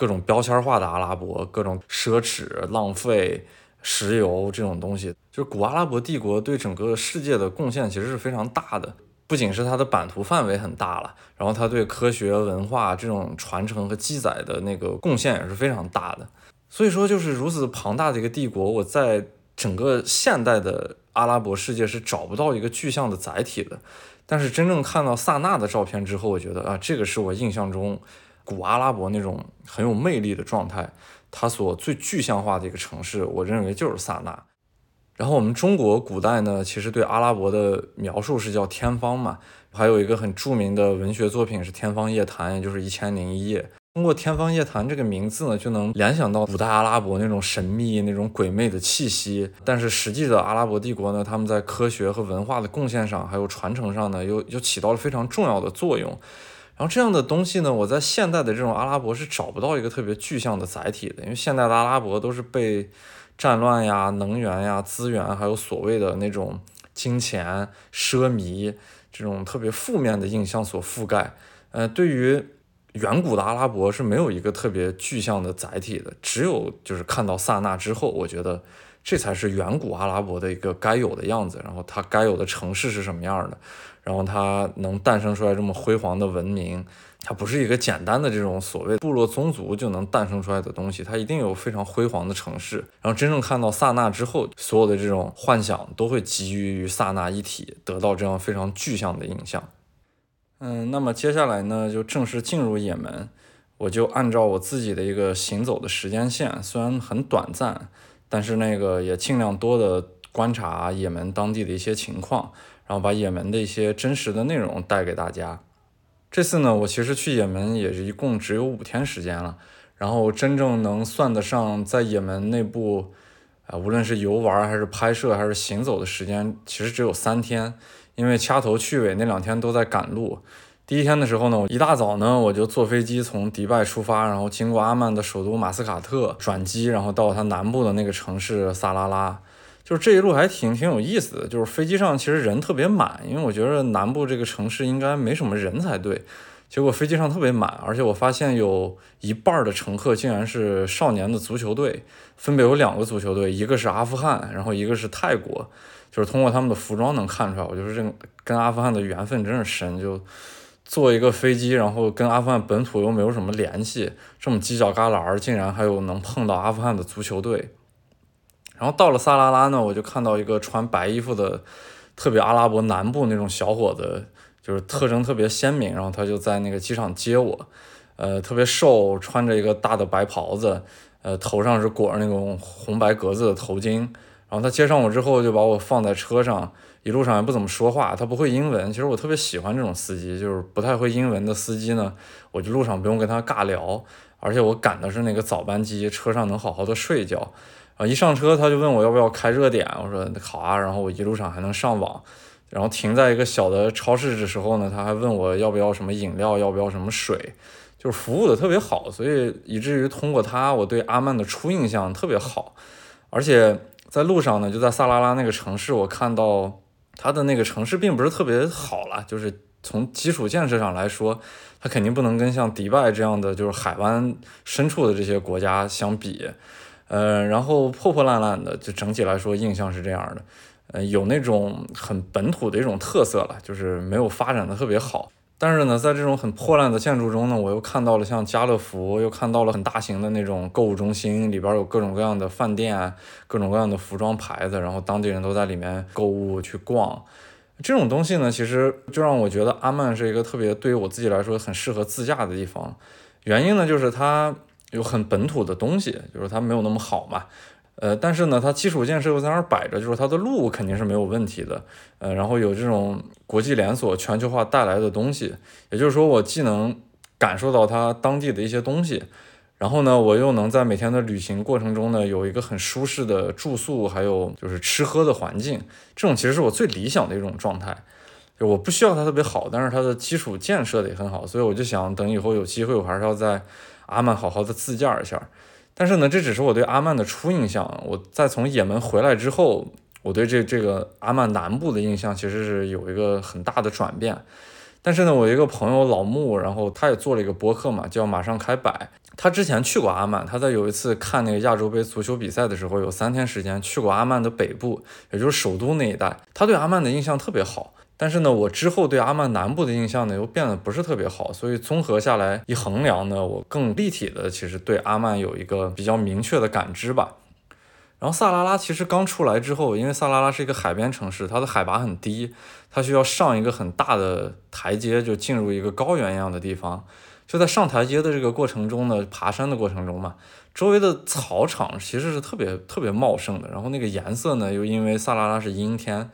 各种标签化的阿拉伯，各种奢侈、浪费、石油这种东西，就是古阿拉伯帝国对整个世界的贡献其实是非常大的。不仅是它的版图范围很大了，然后它对科学、文化这种传承和记载的那个贡献也是非常大的。所以说，就是如此庞大的一个帝国，我在整个现代的阿拉伯世界是找不到一个具象的载体的。但是真正看到萨那的照片之后，我觉得啊，这个是我印象中。古阿拉伯那种很有魅力的状态，它所最具象化的一个城市，我认为就是萨那。然后我们中国古代呢，其实对阿拉伯的描述是叫天方嘛，还有一个很著名的文学作品是《天方夜谭》，也就是《一千零一夜》。通过《天方夜谭》这个名字呢，就能联想到古代阿拉伯那种神秘、那种鬼魅的气息。但是实际的阿拉伯帝国呢，他们在科学和文化的贡献上，还有传承上呢，又又起到了非常重要的作用。然后这样的东西呢，我在现代的这种阿拉伯是找不到一个特别具象的载体的，因为现代的阿拉伯都是被战乱呀、能源呀、资源，还有所谓的那种金钱、奢靡这种特别负面的印象所覆盖。呃，对于远古的阿拉伯是没有一个特别具象的载体的，只有就是看到萨那之后，我觉得这才是远古阿拉伯的一个该有的样子，然后它该有的城市是什么样的，然后它能诞生出来这么辉煌的文明。它不是一个简单的这种所谓部落宗族就能诞生出来的东西，它一定有非常辉煌的城市。然后真正看到萨那之后，所有的这种幻想都会集于于萨那一体，得到这样非常具象的印象。嗯，那么接下来呢，就正式进入也门。我就按照我自己的一个行走的时间线，虽然很短暂，但是那个也尽量多的观察也门当地的一些情况，然后把也门的一些真实的内容带给大家。这次呢，我其实去也门也是一共只有五天时间了，然后真正能算得上在也门内部，啊，无论是游玩还是拍摄还是行走的时间，其实只有三天，因为掐头去尾那两天都在赶路。第一天的时候呢，我一大早呢我就坐飞机从迪拜出发，然后经过阿曼的首都马斯卡特转机，然后到它南部的那个城市萨拉拉。就是这一路还挺挺有意思的，就是飞机上其实人特别满，因为我觉得南部这个城市应该没什么人才对，结果飞机上特别满，而且我发现有一半的乘客竟然是少年的足球队，分别有两个足球队，一个是阿富汗，然后一个是泰国，就是通过他们的服装能看出来，我就是这跟阿富汗的缘分真是深，就坐一个飞机，然后跟阿富汗本土又没有什么联系，这么犄角旮旯竟然还有能碰到阿富汗的足球队。然后到了萨拉拉呢，我就看到一个穿白衣服的，特别阿拉伯南部那种小伙子，就是特征特别鲜明。然后他就在那个机场接我，呃，特别瘦，穿着一个大的白袍子，呃，头上是裹着那种红白格子的头巾。然后他接上我之后，就把我放在车上，一路上也不怎么说话，他不会英文。其实我特别喜欢这种司机，就是不太会英文的司机呢，我就路上不用跟他尬聊，而且我赶的是那个早班机，车上能好好的睡一觉。啊！一上车他就问我要不要开热点，我说好啊。然后我一路上还能上网，然后停在一个小的超市的时候呢，他还问我要不要什么饮料，要不要什么水，就是服务的特别好，所以以至于通过他，我对阿曼的初印象特别好。而且在路上呢，就在萨拉拉那个城市，我看到他的那个城市并不是特别好了，就是从基础建设上来说，它肯定不能跟像迪拜这样的就是海湾深处的这些国家相比。呃，然后破破烂烂的，就整体来说印象是这样的，呃，有那种很本土的一种特色了，就是没有发展的特别好。但是呢，在这种很破烂的建筑中呢，我又看到了像家乐福，又看到了很大型的那种购物中心，里边有各种各样的饭店，各种各样的服装牌子，然后当地人都在里面购物去逛。这种东西呢，其实就让我觉得阿曼是一个特别对于我自己来说很适合自驾的地方。原因呢，就是它。有很本土的东西，就是它没有那么好嘛，呃，但是呢，它基础建设又在那儿摆着，就是它的路肯定是没有问题的，呃，然后有这种国际连锁、全球化带来的东西，也就是说，我既能感受到它当地的一些东西，然后呢，我又能在每天的旅行过程中呢，有一个很舒适的住宿，还有就是吃喝的环境，这种其实是我最理想的一种状态，就我不需要它特别好，但是它的基础建设的也很好，所以我就想等以后有机会，我还是要在。阿曼好好的自驾一下，但是呢，这只是我对阿曼的初印象。我在从也门回来之后，我对这这个阿曼南部的印象其实是有一个很大的转变。但是呢，我一个朋友老穆，然后他也做了一个博客嘛，叫马上开摆。他之前去过阿曼，他在有一次看那个亚洲杯足球比赛的时候，有三天时间去过阿曼的北部，也就是首都那一带。他对阿曼的印象特别好。但是呢，我之后对阿曼南部的印象呢又变得不是特别好，所以综合下来一衡量呢，我更立体的其实对阿曼有一个比较明确的感知吧。然后萨拉拉其实刚出来之后，因为萨拉拉是一个海边城市，它的海拔很低，它需要上一个很大的台阶就进入一个高原一样的地方。就在上台阶的这个过程中呢，爬山的过程中嘛，周围的草场其实是特别特别茂盛的，然后那个颜色呢又因为萨拉拉是阴天。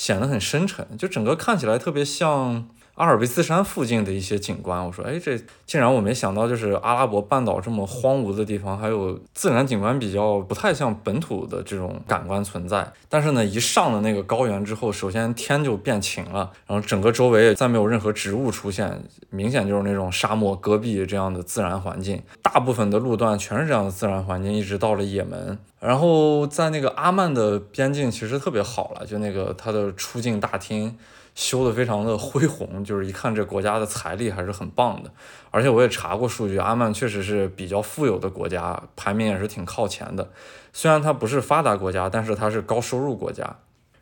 显得很深沉，就整个看起来特别像阿尔卑斯山附近的一些景观。我说，哎，这竟然我没想到，就是阿拉伯半岛这么荒芜的地方，还有自然景观比较不太像本土的这种感官存在。但是呢，一上了那个高原之后，首先天就变晴了，然后整个周围再没有任何植物出现，明显就是那种沙漠戈壁这样的自然环境。大部分的路段全是这样的自然环境，一直到了也门。然后在那个阿曼的边境其实特别好了，就那个它的出境大厅修的非常的恢宏，就是一看这国家的财力还是很棒的。而且我也查过数据，阿曼确实是比较富有的国家，排名也是挺靠前的。虽然它不是发达国家，但是它是高收入国家。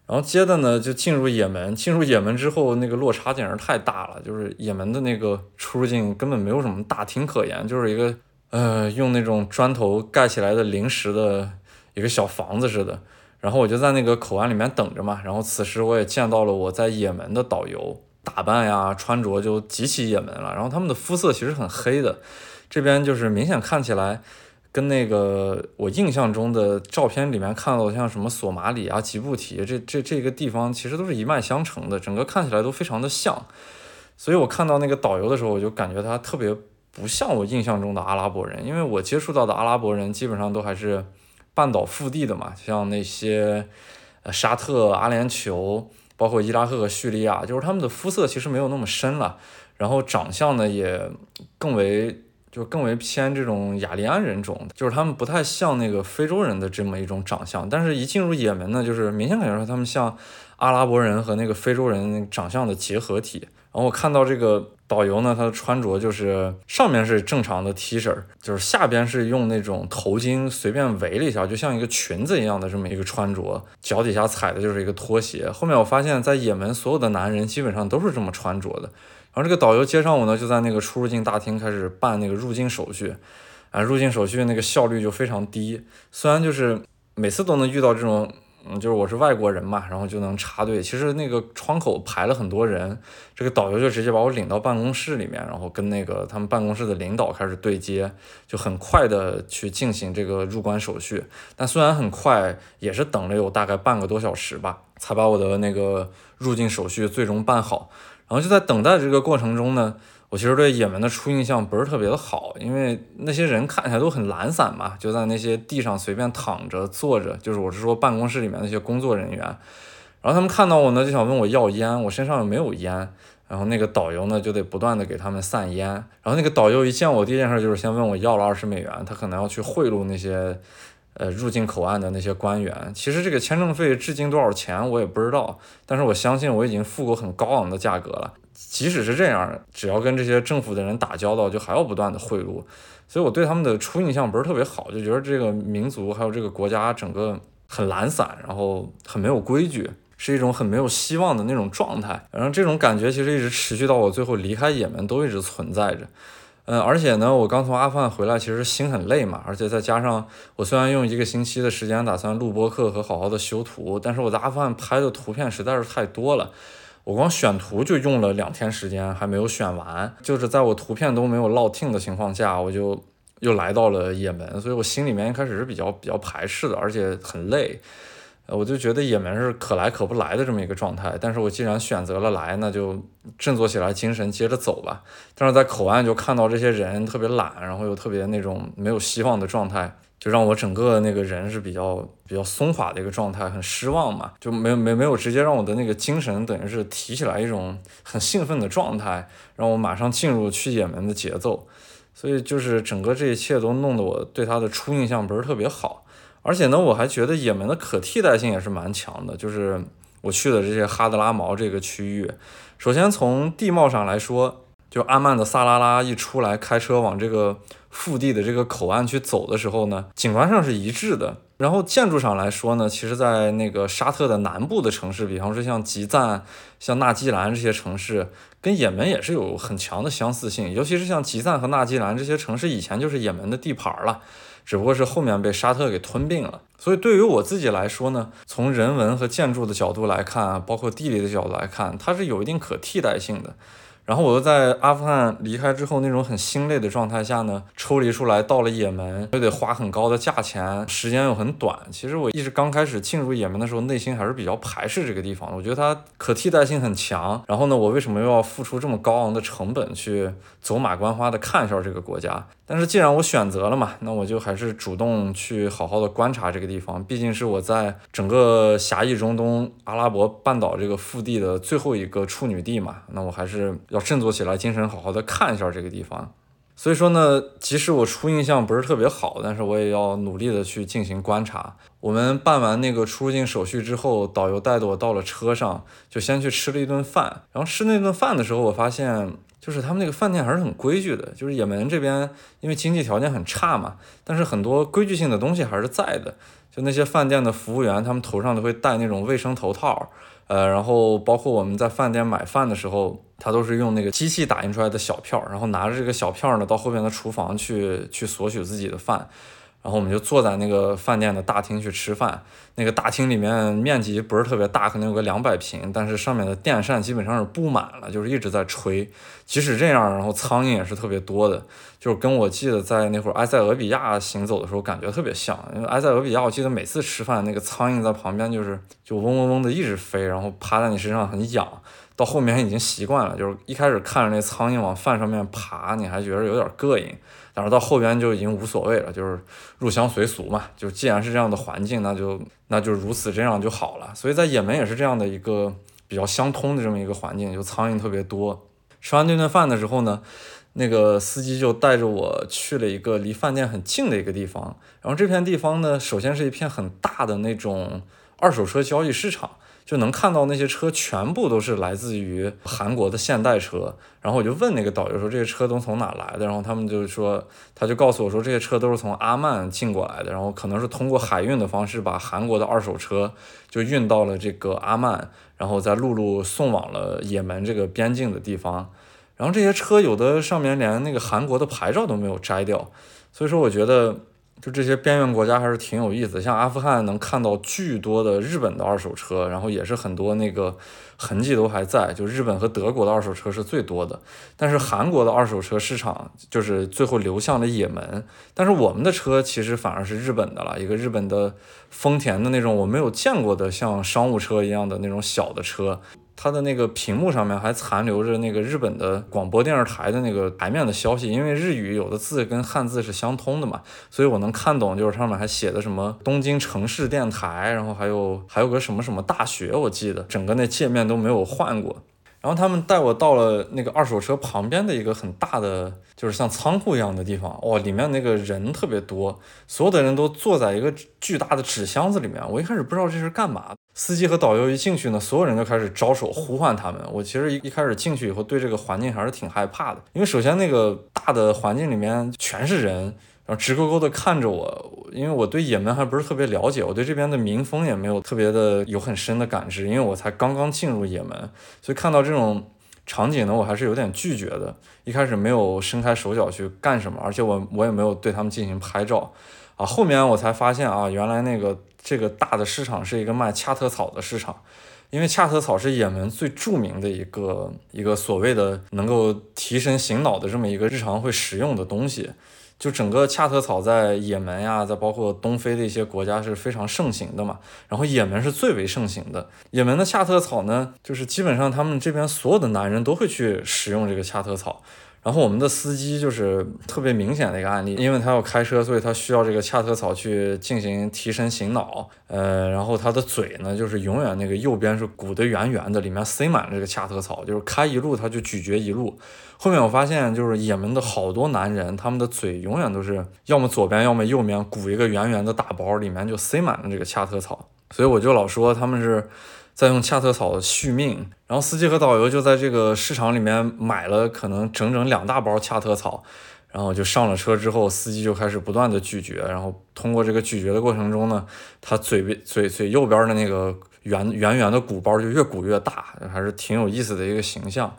然后接着呢就进入也门，进入也门之后那个落差简直太大了，就是也门的那个出入境根本没有什么大厅可言，就是一个呃用那种砖头盖起来的临时的。一个小房子似的，然后我就在那个口岸里面等着嘛。然后此时我也见到了我在也门的导游，打扮呀、穿着就极其也门了。然后他们的肤色其实很黑的，这边就是明显看起来跟那个我印象中的照片里面看到的像什么索马里啊、吉布提这这这个地方其实都是一脉相承的，整个看起来都非常的像。所以我看到那个导游的时候，我就感觉他特别不像我印象中的阿拉伯人，因为我接触到的阿拉伯人基本上都还是。半岛腹地的嘛，像那些呃沙特、阿联酋，包括伊拉克和叙利亚，就是他们的肤色其实没有那么深了，然后长相呢也更为就更为偏这种雅利安人种，就是他们不太像那个非洲人的这么一种长相，但是一进入也门呢，就是明显感觉说他们像阿拉伯人和那个非洲人长相的结合体，然后我看到这个。导游呢，他的穿着就是上面是正常的 T 恤，就是下边是用那种头巾随便围了一下，就像一个裙子一样的这么一个穿着，脚底下踩的就是一个拖鞋。后面我发现，在也门所有的男人基本上都是这么穿着的。然后这个导游接上我呢，就在那个出入境大厅开始办那个入境手续，啊，入境手续那个效率就非常低，虽然就是每次都能遇到这种。嗯，就是我是外国人嘛，然后就能插队。其实那个窗口排了很多人，这个导游就直接把我领到办公室里面，然后跟那个他们办公室的领导开始对接，就很快的去进行这个入关手续。但虽然很快，也是等了有大概半个多小时吧，才把我的那个入境手续最终办好。然后就在等待这个过程中呢。我其实对也门的初印象不是特别的好，因为那些人看起来都很懒散嘛，就在那些地上随便躺着坐着，就是我是说办公室里面那些工作人员。然后他们看到我呢，就想问我要烟，我身上又没有烟。然后那个导游呢，就得不断的给他们散烟。然后那个导游一见我，第一件事就是先问我要了二十美元，他可能要去贿赂那些呃入境口岸的那些官员。其实这个签证费至今多少钱我也不知道，但是我相信我已经付过很高昂的价格了。即使是这样，只要跟这些政府的人打交道，就还要不断的贿赂，所以我对他们的初印象不是特别好，就觉得这个民族还有这个国家整个很懒散，然后很没有规矩，是一种很没有希望的那种状态。然后这种感觉其实一直持续到我最后离开也门都一直存在着。嗯，而且呢，我刚从阿富汗回来，其实心很累嘛，而且再加上我虽然用一个星期的时间打算录播课和好好的修图，但是我在阿富汗拍的图片实在是太多了。我光选图就用了两天时间，还没有选完。就是在我图片都没有落听的情况下，我就又来到了也门，所以我心里面一开始是比较比较排斥的，而且很累。我就觉得也门是可来可不来的这么一个状态。但是我既然选择了来，那就振作起来精神接着走吧。但是在口岸就看到这些人特别懒，然后又特别那种没有希望的状态。就让我整个那个人是比较比较松垮的一个状态，很失望嘛，就没没没有直接让我的那个精神等于是提起来一种很兴奋的状态，让我马上进入去也门的节奏，所以就是整个这一切都弄得我对他的初印象不是特别好，而且呢，我还觉得也门的可替代性也是蛮强的，就是我去的这些哈德拉毛这个区域，首先从地貌上来说。就阿曼的萨拉拉一出来，开车往这个腹地的这个口岸去走的时候呢，景观上是一致的。然后建筑上来说呢，其实，在那个沙特的南部的城市，比方说像吉赞、像纳基兰这些城市，跟也门也是有很强的相似性。尤其是像吉赞和纳基兰这些城市，以前就是也门的地盘了，只不过是后面被沙特给吞并了。所以对于我自己来说呢，从人文和建筑的角度来看，包括地理的角度来看，它是有一定可替代性的。然后我又在阿富汗离开之后那种很心累的状态下呢，抽离出来到了也门，又得花很高的价钱，时间又很短。其实我一直刚开始进入也门的时候，内心还是比较排斥这个地方的。我觉得它可替代性很强。然后呢，我为什么又要付出这么高昂的成本去走马观花的看一下这个国家？但是既然我选择了嘛，那我就还是主动去好好的观察这个地方。毕竟是我在整个狭义中东阿拉伯半岛这个腹地的最后一个处女地嘛，那我还是要。振作起来，精神好好的看一下这个地方。所以说呢，即使我初印象不是特别好，但是我也要努力的去进行观察。我们办完那个出入境手续之后，导游带着我到了车上，就先去吃了一顿饭。然后吃那顿饭的时候，我发现就是他们那个饭店还是很规矩的。就是也门这边因为经济条件很差嘛，但是很多规矩性的东西还是在的。就那些饭店的服务员，他们头上都会戴那种卫生头套。呃，然后包括我们在饭店买饭的时候，他都是用那个机器打印出来的小票，然后拿着这个小票呢，到后面的厨房去去索取自己的饭。然后我们就坐在那个饭店的大厅去吃饭，那个大厅里面面积不是特别大，可能有个两百平，但是上面的电扇基本上是布满了，就是一直在吹。即使这样，然后苍蝇也是特别多的，就是跟我记得在那会儿埃塞俄比亚行走的时候感觉特别像。因为埃塞俄比亚，我记得每次吃饭那个苍蝇在旁边就是就嗡嗡嗡的一直飞，然后趴在你身上很痒。到后面已经习惯了，就是一开始看着那苍蝇往饭上面爬，你还觉得有点膈应。但是到后边就已经无所谓了，就是入乡随俗嘛。就既然是这样的环境，那就那就如此这样就好了。所以在也门也是这样的一个比较相通的这么一个环境，就苍蝇特别多。吃完那顿饭的时候呢，那个司机就带着我去了一个离饭店很近的一个地方。然后这片地方呢，首先是一片很大的那种二手车交易市场。就能看到那些车全部都是来自于韩国的现代车，然后我就问那个导游说这些车都从哪来的，然后他们就说，他就告诉我说这些车都是从阿曼进过来的，然后可能是通过海运的方式把韩国的二手车就运到了这个阿曼，然后再陆路送往了也门这个边境的地方，然后这些车有的上面连那个韩国的牌照都没有摘掉，所以说我觉得。就这些边缘国家还是挺有意思，像阿富汗能看到巨多的日本的二手车，然后也是很多那个痕迹都还在。就日本和德国的二手车是最多的，但是韩国的二手车市场就是最后流向了也门。但是我们的车其实反而是日本的了，一个日本的丰田的那种我没有见过的像商务车一样的那种小的车。它的那个屏幕上面还残留着那个日本的广播电视台的那个台面的消息，因为日语有的字跟汉字是相通的嘛，所以我能看懂，就是上面还写的什么东京城市电台，然后还有还有个什么什么大学，我记得整个那界面都没有换过。然后他们带我到了那个二手车旁边的一个很大的，就是像仓库一样的地方。哇，里面那个人特别多，所有的人都坐在一个巨大的纸箱子里面。我一开始不知道这是干嘛。司机和导游一进去呢，所有人都开始招手呼唤他们。我其实一一开始进去以后，对这个环境还是挺害怕的，因为首先那个大的环境里面全是人。然后直勾勾的看着我，因为我对也门还不是特别了解，我对这边的民风也没有特别的有很深的感知，因为我才刚刚进入也门，所以看到这种场景呢，我还是有点拒绝的。一开始没有伸开手脚去干什么，而且我我也没有对他们进行拍照啊。后面我才发现啊，原来那个这个大的市场是一个卖恰特草的市场，因为恰特草是也门最著名的一个一个所谓的能够提神醒脑的这么一个日常会食用的东西。就整个恰特草在也门呀，在包括东非的一些国家是非常盛行的嘛。然后也门是最为盛行的。也门的恰特草呢，就是基本上他们这边所有的男人都会去使用这个恰特草。然后我们的司机就是特别明显的一个案例，因为他要开车，所以他需要这个恰特草去进行提神醒脑。呃，然后他的嘴呢，就是永远那个右边是鼓得圆圆的，里面塞满了这个恰特草，就是开一路他就咀嚼一路。后面我发现，就是也门的好多男人，他们的嘴永远都是要么左边，要么右边鼓一个圆圆的大包，里面就塞满了这个恰特草。所以我就老说他们是。再用恰特草续命，然后司机和导游就在这个市场里面买了可能整整两大包恰特草，然后就上了车之后，司机就开始不断的咀嚼，然后通过这个咀嚼的过程中呢，他嘴边嘴嘴右边的那个圆圆圆的鼓包就越鼓越大，还是挺有意思的一个形象。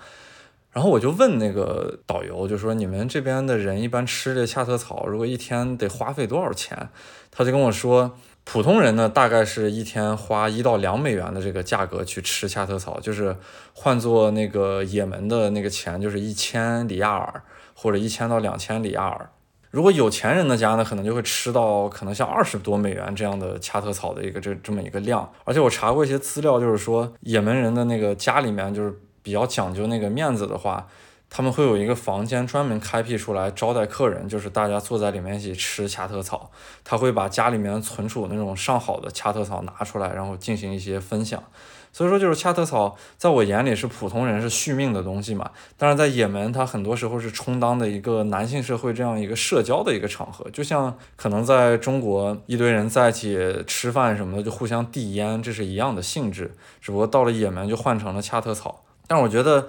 然后我就问那个导游，就说你们这边的人一般吃这恰特草，如果一天得花费多少钱？他就跟我说。普通人呢，大概是一天花一到两美元的这个价格去吃恰特草，就是换做那个也门的那个钱，就是一千里亚尔或者一千到两千里亚尔。如果有钱人的家呢，可能就会吃到可能像二十多美元这样的恰特草的一个这这么一个量。而且我查过一些资料，就是说也门人的那个家里面就是比较讲究那个面子的话。他们会有一个房间专门开辟出来招待客人，就是大家坐在里面一起吃恰特草。他会把家里面存储那种上好的恰特草拿出来，然后进行一些分享。所以说，就是恰特草在我眼里是普通人是续命的东西嘛。但是在也门，它很多时候是充当的一个男性社会这样一个社交的一个场合，就像可能在中国一堆人在一起吃饭什么的就互相递烟，这是一样的性质。只不过到了也门就换成了恰特草。但我觉得。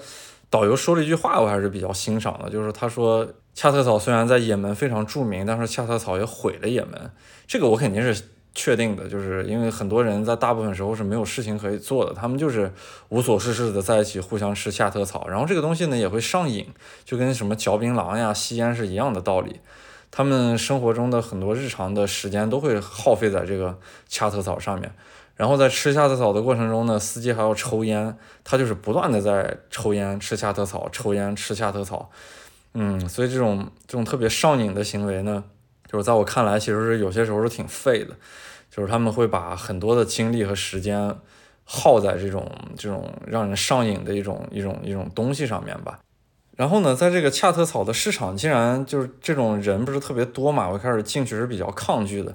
导游说了一句话，我还是比较欣赏的，就是他说恰特草虽然在也门非常著名，但是恰特草也毁了也门。这个我肯定是确定的，就是因为很多人在大部分时候是没有事情可以做的，他们就是无所事事的在一起互相吃恰特草，然后这个东西呢也会上瘾，就跟什么嚼槟榔呀、吸烟是一样的道理。他们生活中的很多日常的时间都会耗费在这个恰特草上面。然后在吃恰特草的过程中呢，司机还要抽烟，他就是不断的在抽烟、吃恰特草、抽烟、吃恰特草，嗯，所以这种这种特别上瘾的行为呢，就是在我看来，其实是有些时候是挺废的，就是他们会把很多的精力和时间耗在这种这种让人上瘾的一种一种一种东西上面吧。然后呢，在这个恰特草的市场，竟然就是这种人不是特别多嘛，我开始进去是比较抗拒的，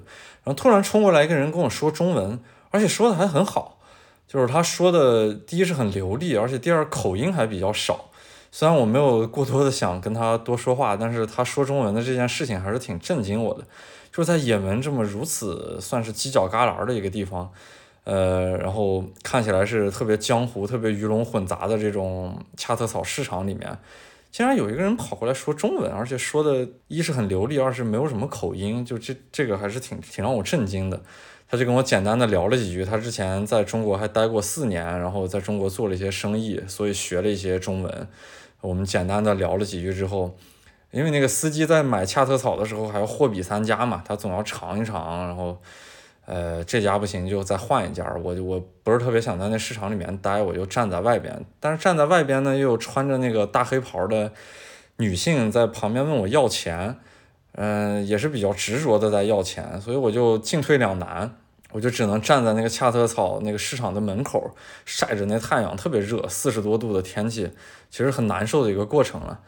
然后突然冲过来一个人跟我说中文。而且说的还很好，就是他说的第一是很流利，而且第二口音还比较少。虽然我没有过多的想跟他多说话，但是他说中文的这件事情还是挺震惊我的。就是在也门这么如此算是犄角旮旯的一个地方，呃，然后看起来是特别江湖、特别鱼龙混杂的这种恰特草市场里面，竟然有一个人跑过来说中文，而且说的一是很流利，二是没有什么口音，就这这个还是挺挺让我震惊的。他就跟我简单的聊了几句，他之前在中国还待过四年，然后在中国做了一些生意，所以学了一些中文。我们简单的聊了几句之后，因为那个司机在买恰特草的时候还要货比三家嘛，他总要尝一尝，然后，呃，这家不行就再换一家。我就我不是特别想在那市场里面待，我就站在外边。但是站在外边呢，又有穿着那个大黑袍的女性在旁边问我要钱。嗯，也是比较执着的在要钱，所以我就进退两难，我就只能站在那个恰特草那个市场的门口，晒着那太阳，特别热，四十多度的天气，其实很难受的一个过程了。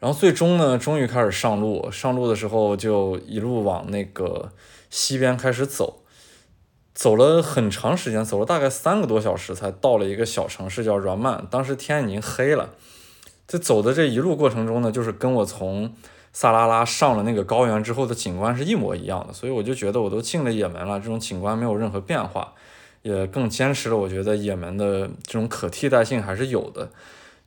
然后最终呢，终于开始上路，上路的时候就一路往那个西边开始走，走了很长时间，走了大概三个多小时，才到了一个小城市叫软曼。当时天已经黑了，在走的这一路过程中呢，就是跟我从萨拉拉上了那个高原之后的景观是一模一样的，所以我就觉得我都进了也门了，这种景观没有任何变化，也更坚持了我觉得也门的这种可替代性还是有的。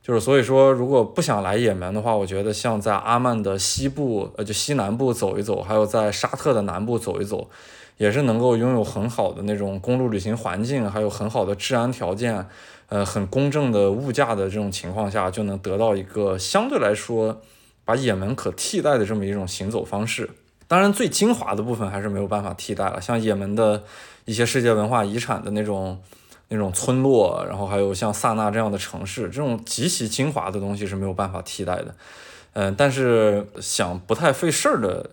就是所以说，如果不想来也门的话，我觉得像在阿曼的西部，呃，就西南部走一走，还有在沙特的南部走一走，也是能够拥有很好的那种公路旅行环境，还有很好的治安条件，呃，很公正的物价的这种情况下，就能得到一个相对来说。把也门可替代的这么一种行走方式，当然最精华的部分还是没有办法替代了。像也门的一些世界文化遗产的那种那种村落，然后还有像萨那这样的城市，这种极其精华的东西是没有办法替代的。嗯，但是想不太费事儿的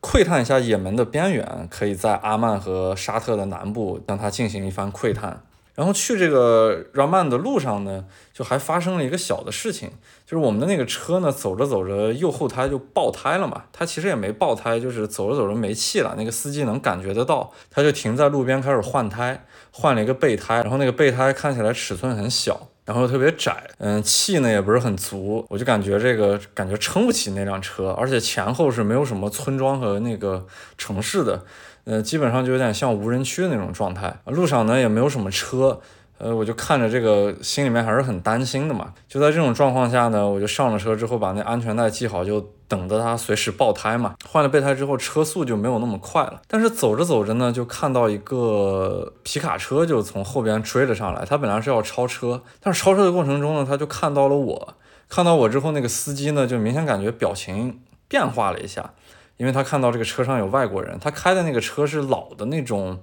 窥探一下也门的边缘，可以在阿曼和沙特的南部让它进行一番窥探。然后去这个 Raman 的路上呢，就还发生了一个小的事情，就是我们的那个车呢，走着走着右后胎就爆胎了嘛。它其实也没爆胎，就是走着走着没气了。那个司机能感觉得到，他就停在路边开始换胎，换了一个备胎。然后那个备胎看起来尺寸很小，然后特别窄，嗯，气呢也不是很足。我就感觉这个感觉撑不起那辆车，而且前后是没有什么村庄和那个城市的。呃，基本上就有点像无人区的那种状态，路上呢也没有什么车，呃，我就看着这个，心里面还是很担心的嘛。就在这种状况下呢，我就上了车之后把那安全带系好，就等着它随时爆胎嘛。换了备胎之后，车速就没有那么快了。但是走着走着呢，就看到一个皮卡车就从后边追了上来。他本来是要超车，但是超车的过程中呢，他就看到了我。看到我之后，那个司机呢就明显感觉表情变化了一下。因为他看到这个车上有外国人，他开的那个车是老的那种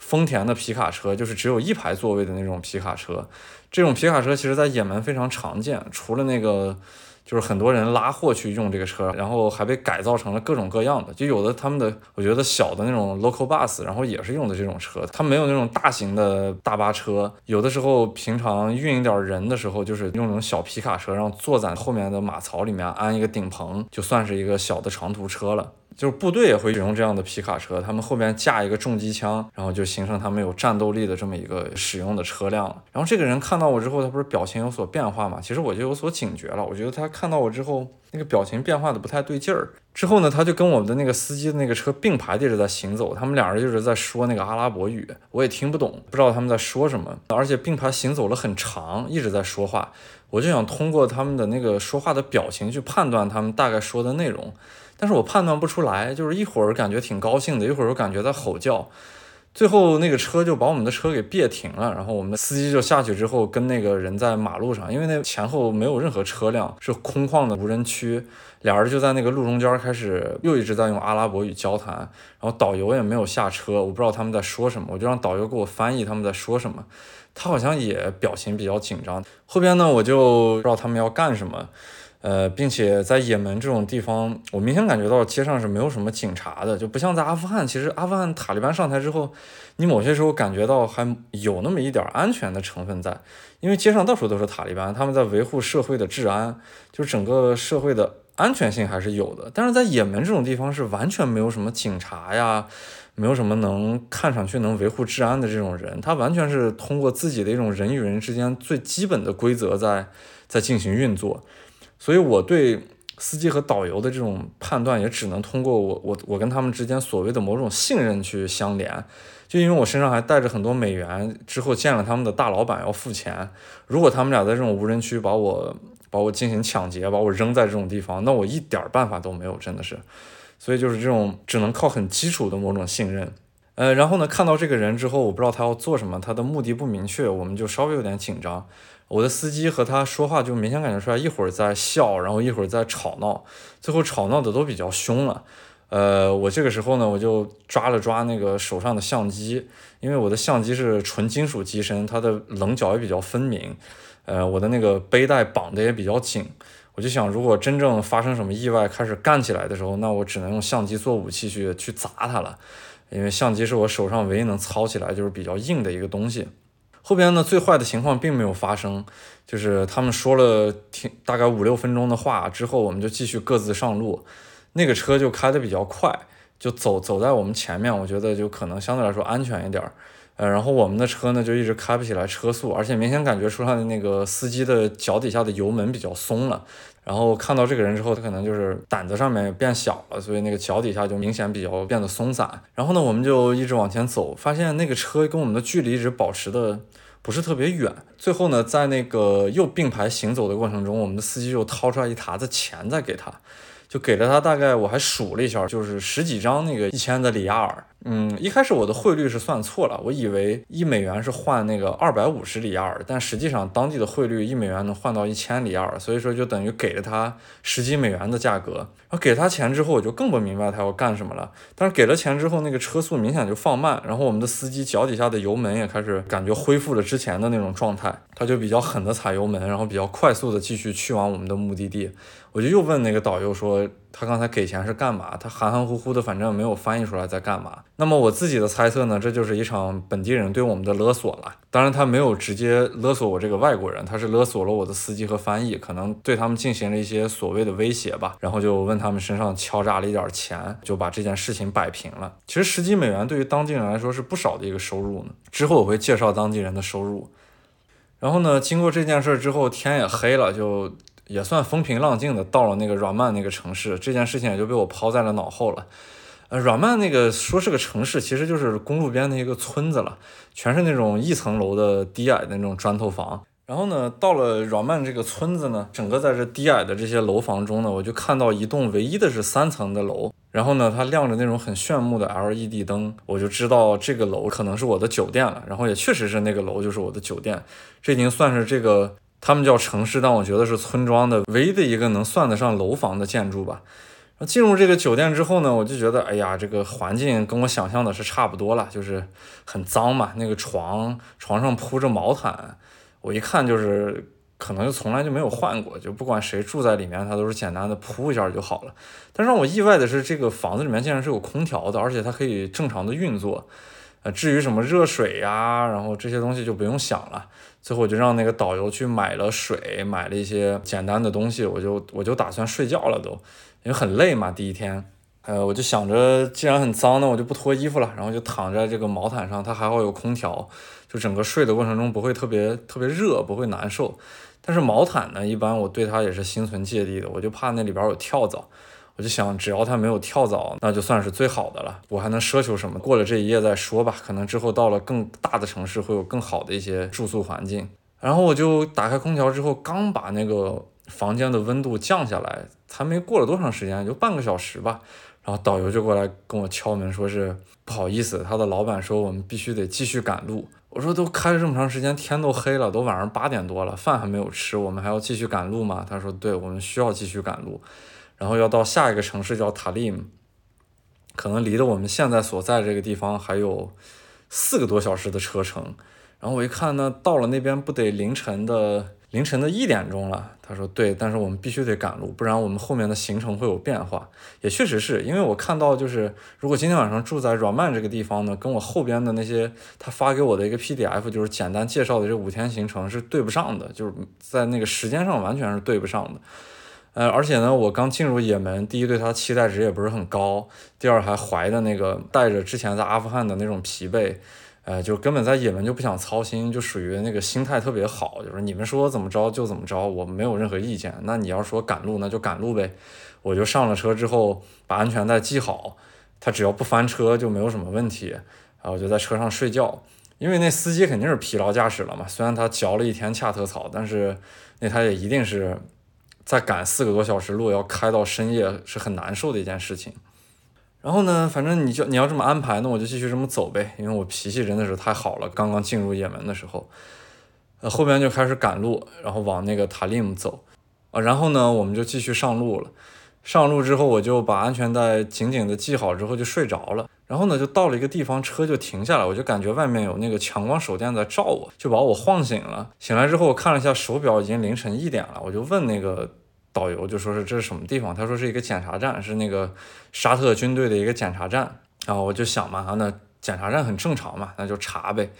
丰田的皮卡车，就是只有一排座位的那种皮卡车。这种皮卡车其实在也门非常常见，除了那个。就是很多人拉货去用这个车，然后还被改造成了各种各样的。就有的他们的，我觉得小的那种 local bus，然后也是用的这种车。它没有那种大型的大巴车，有的时候平常运一点人的时候，就是用那种小皮卡车，然后坐在后面的马槽里面安一个顶棚，就算是一个小的长途车了。就是部队也会使用这样的皮卡车，他们后边架一个重机枪，然后就形成他们有战斗力的这么一个使用的车辆了。然后这个人看到我之后，他不是表情有所变化嘛？其实我就有所警觉了，我觉得他看到我之后，那个表情变化的不太对劲儿。之后呢，他就跟我们的那个司机的那个车并排地着在行走，他们俩人就是在说那个阿拉伯语，我也听不懂，不知道他们在说什么，而且并排行走了很长，一直在说话。我就想通过他们的那个说话的表情去判断他们大概说的内容。但是我判断不出来，就是一会儿感觉挺高兴的，一会儿又感觉在吼叫，最后那个车就把我们的车给别停了，然后我们的司机就下去之后跟那个人在马路上，因为那前后没有任何车辆，是空旷的无人区，俩人就在那个路中间开始又一直在用阿拉伯语交谈，然后导游也没有下车，我不知道他们在说什么，我就让导游给我翻译他们在说什么，他好像也表情比较紧张，后边呢我就不知道他们要干什么。呃，并且在也门这种地方，我明显感觉到街上是没有什么警察的，就不像在阿富汗。其实阿富汗塔利班上台之后，你某些时候感觉到还有那么一点安全的成分在，因为街上到处都是塔利班，他们在维护社会的治安，就整个社会的安全性还是有的。但是在也门这种地方是完全没有什么警察呀，没有什么能看上去能维护治安的这种人，他完全是通过自己的一种人与人之间最基本的规则在在进行运作。所以，我对司机和导游的这种判断，也只能通过我我我跟他们之间所谓的某种信任去相连。就因为我身上还带着很多美元，之后见了他们的大老板要付钱。如果他们俩在这种无人区把我把我进行抢劫，把我扔在这种地方，那我一点办法都没有，真的是。所以就是这种只能靠很基础的某种信任。呃，然后呢，看到这个人之后，我不知道他要做什么，他的目的不明确，我们就稍微有点紧张。我的司机和他说话就明显感觉出来，一会儿在笑，然后一会儿在吵闹，最后吵闹的都比较凶了。呃，我这个时候呢，我就抓了抓那个手上的相机，因为我的相机是纯金属机身，它的棱角也比较分明。呃，我的那个背带绑的也比较紧，我就想，如果真正发生什么意外，开始干起来的时候，那我只能用相机做武器去去砸它了，因为相机是我手上唯一能操起来就是比较硬的一个东西。后边呢，最坏的情况并没有发生，就是他们说了挺大概五六分钟的话之后，我们就继续各自上路。那个车就开得比较快，就走走在我们前面，我觉得就可能相对来说安全一点儿。呃，然后我们的车呢就一直开不起来车速，而且明显感觉出来的那个司机的脚底下的油门比较松了。然后看到这个人之后，他可能就是胆子上面变小了，所以那个脚底下就明显比较变得松散。然后呢，我们就一直往前走，发现那个车跟我们的距离一直保持的不是特别远。最后呢，在那个又并排行走的过程中，我们的司机又掏出来一沓子钱再给他。就给了他大概，我还数了一下，就是十几张那个一千的里亚尔。嗯，一开始我的汇率是算错了，我以为一美元是换那个二百五十里亚尔，但实际上当地的汇率一美元能换到一千里亚尔，所以说就等于给了他十几美元的价格。然后给他钱之后，我就更不明白他要干什么了。但是给了钱之后，那个车速明显就放慢，然后我们的司机脚底下的油门也开始感觉恢复了之前的那种状态，他就比较狠的踩油门，然后比较快速的继续去往我们的目的地。我就又问那个导游说，他刚才给钱是干嘛？他含含糊糊的，反正没有翻译出来在干嘛。那么我自己的猜测呢，这就是一场本地人对我们的勒索了。当然，他没有直接勒索我这个外国人，他是勒索了我的司机和翻译，可能对他们进行了一些所谓的威胁吧。然后就问他们身上敲诈了一点钱，就把这件事情摆平了。其实十几美元对于当地人来说是不少的一个收入呢。之后我会介绍当地人的收入。然后呢，经过这件事之后，天也黑了，就。也算风平浪静的到了那个软曼那个城市，这件事情也就被我抛在了脑后了。呃，软曼那个说是个城市，其实就是公路边的一个村子了，全是那种一层楼的低矮的那种砖头房。然后呢，到了软曼这个村子呢，整个在这低矮的这些楼房中呢，我就看到一栋唯一的是三层的楼，然后呢，它亮着那种很炫目的 LED 灯，我就知道这个楼可能是我的酒店了。然后也确实是那个楼就是我的酒店，这已经算是这个。他们叫城市，但我觉得是村庄的唯一的一个能算得上楼房的建筑吧。进入这个酒店之后呢，我就觉得，哎呀，这个环境跟我想象的是差不多了，就是很脏嘛。那个床床上铺着毛毯，我一看就是可能就从来就没有换过，就不管谁住在里面，它都是简单的铺一下就好了。但让我意外的是，这个房子里面竟然是有空调的，而且它可以正常的运作。呃，至于什么热水呀，然后这些东西就不用想了。最后我就让那个导游去买了水，买了一些简单的东西，我就我就打算睡觉了都，因为很累嘛，第一天。呃，我就想着既然很脏，那我就不脱衣服了，然后就躺在这个毛毯上，它还好有空调，就整个睡的过程中不会特别特别热，不会难受。但是毛毯呢，一般我对它也是心存芥蒂的，我就怕那里边有跳蚤。我就想，只要它没有跳蚤，那就算是最好的了。我还能奢求什么？过了这一夜再说吧。可能之后到了更大的城市，会有更好的一些住宿环境。然后我就打开空调之后，刚把那个房间的温度降下来，才没过了多长时间，就半个小时吧。然后导游就过来跟我敲门，说是不好意思，他的老板说我们必须得继续赶路。我说都开了这么长时间，天都黑了，都晚上八点多了，饭还没有吃，我们还要继续赶路吗？他说对，我们需要继续赶路。然后要到下一个城市叫塔利姆，可能离着我们现在所在这个地方还有四个多小时的车程。然后我一看呢，到了那边不得凌晨的凌晨的一点钟了。他说对，但是我们必须得赶路，不然我们后面的行程会有变化。也确实是因为我看到就是如果今天晚上住在软曼这个地方呢，跟我后边的那些他发给我的一个 PDF 就是简单介绍的这五天行程是对不上的，就是在那个时间上完全是对不上的。呃，而且呢，我刚进入也门，第一对他期待值也不是很高，第二还怀的那个带着之前在阿富汗的那种疲惫，呃，就根本在也门就不想操心，就属于那个心态特别好，就是你们说怎么着就怎么着，我没有任何意见。那你要说赶路，那就赶路呗。我就上了车之后把安全带系好，他只要不翻车就没有什么问题。然后我就在车上睡觉，因为那司机肯定是疲劳驾驶了嘛，虽然他嚼了一天恰特草，但是那他也一定是。再赶四个多小时路，要开到深夜是很难受的一件事情。然后呢，反正你就你要这么安排，那我就继续这么走呗。因为我脾气真的是太好了。刚刚进入也门的时候，呃，后边就开始赶路，然后往那个塔利姆走啊。然后呢，我们就继续上路了。上路之后，我就把安全带紧紧的系好之后就睡着了。然后呢，就到了一个地方，车就停下来，我就感觉外面有那个强光手电在照我，就把我晃醒了。醒来之后，我看了一下手表，已经凌晨一点了。我就问那个导游，就说是这是什么地方？他说是一个检查站，是那个沙特军队的一个检查站。然后我就想嘛，那检查站很正常嘛，那就查呗。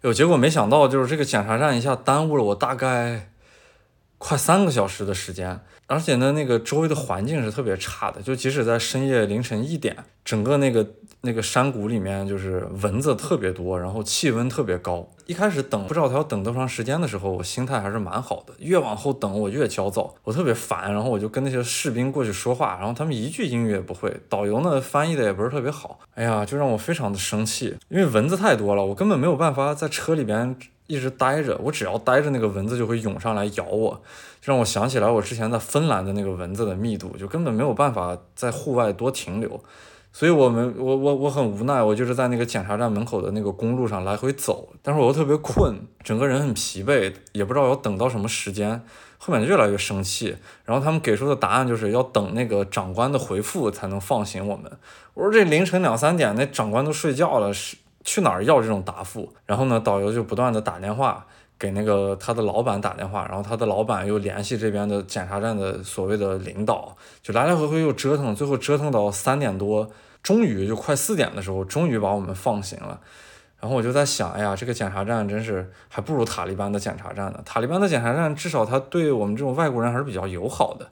有结果没想到，就是这个检查站一下耽误了我大概快三个小时的时间。而且呢，那个周围的环境是特别差的，就即使在深夜凌晨一点，整个那个那个山谷里面就是蚊子特别多，然后气温特别高。一开始等不知道他要等多长时间的时候，我心态还是蛮好的。越往后等，我越焦躁，我特别烦。然后我就跟那些士兵过去说话，然后他们一句英语也不会，导游呢翻译的也不是特别好。哎呀，就让我非常的生气，因为蚊子太多了，我根本没有办法在车里边。一直待着，我只要待着，那个蚊子就会涌上来咬我，就让我想起来我之前在芬兰的那个蚊子的密度，就根本没有办法在户外多停留。所以，我们我我我很无奈，我就是在那个检查站门口的那个公路上来回走，但是我又特别困，整个人很疲惫，也不知道要等到什么时间，后面越来越生气。然后他们给出的答案就是要等那个长官的回复才能放行我们。我说这凌晨两三点，那长官都睡觉了，是。去哪儿要这种答复？然后呢，导游就不断的打电话给那个他的老板打电话，然后他的老板又联系这边的检查站的所谓的领导，就来来回回又折腾，最后折腾到三点多，终于就快四点的时候，终于把我们放行了。然后我就在想，哎呀，这个检查站真是还不如塔利班的检查站呢。塔利班的检查站至少他对我们这种外国人还是比较友好的。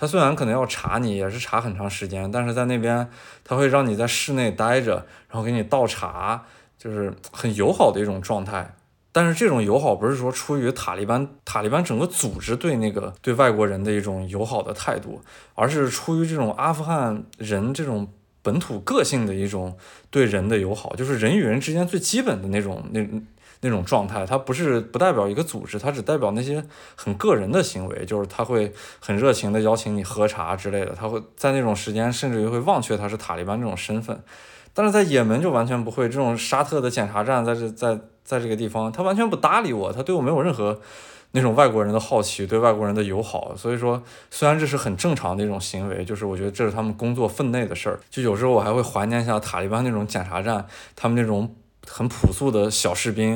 他虽然可能要查你，也是查很长时间，但是在那边他会让你在室内待着，然后给你倒茶，就是很友好的一种状态。但是这种友好不是说出于塔利班塔利班整个组织对那个对外国人的一种友好的态度，而是出于这种阿富汗人这种本土个性的一种对人的友好，就是人与人之间最基本的那种那。那种状态，它不是不代表一个组织，它只代表那些很个人的行为，就是他会很热情的邀请你喝茶之类的，他会在那种时间甚至于会忘却他是塔利班这种身份，但是在也门就完全不会，这种沙特的检查站在这在在这个地方，他完全不搭理我，他对我没有任何那种外国人的好奇，对外国人的友好。所以说，虽然这是很正常的一种行为，就是我觉得这是他们工作分内的事儿。就有时候我还会怀念一下塔利班那种检查站，他们那种很朴素的小士兵，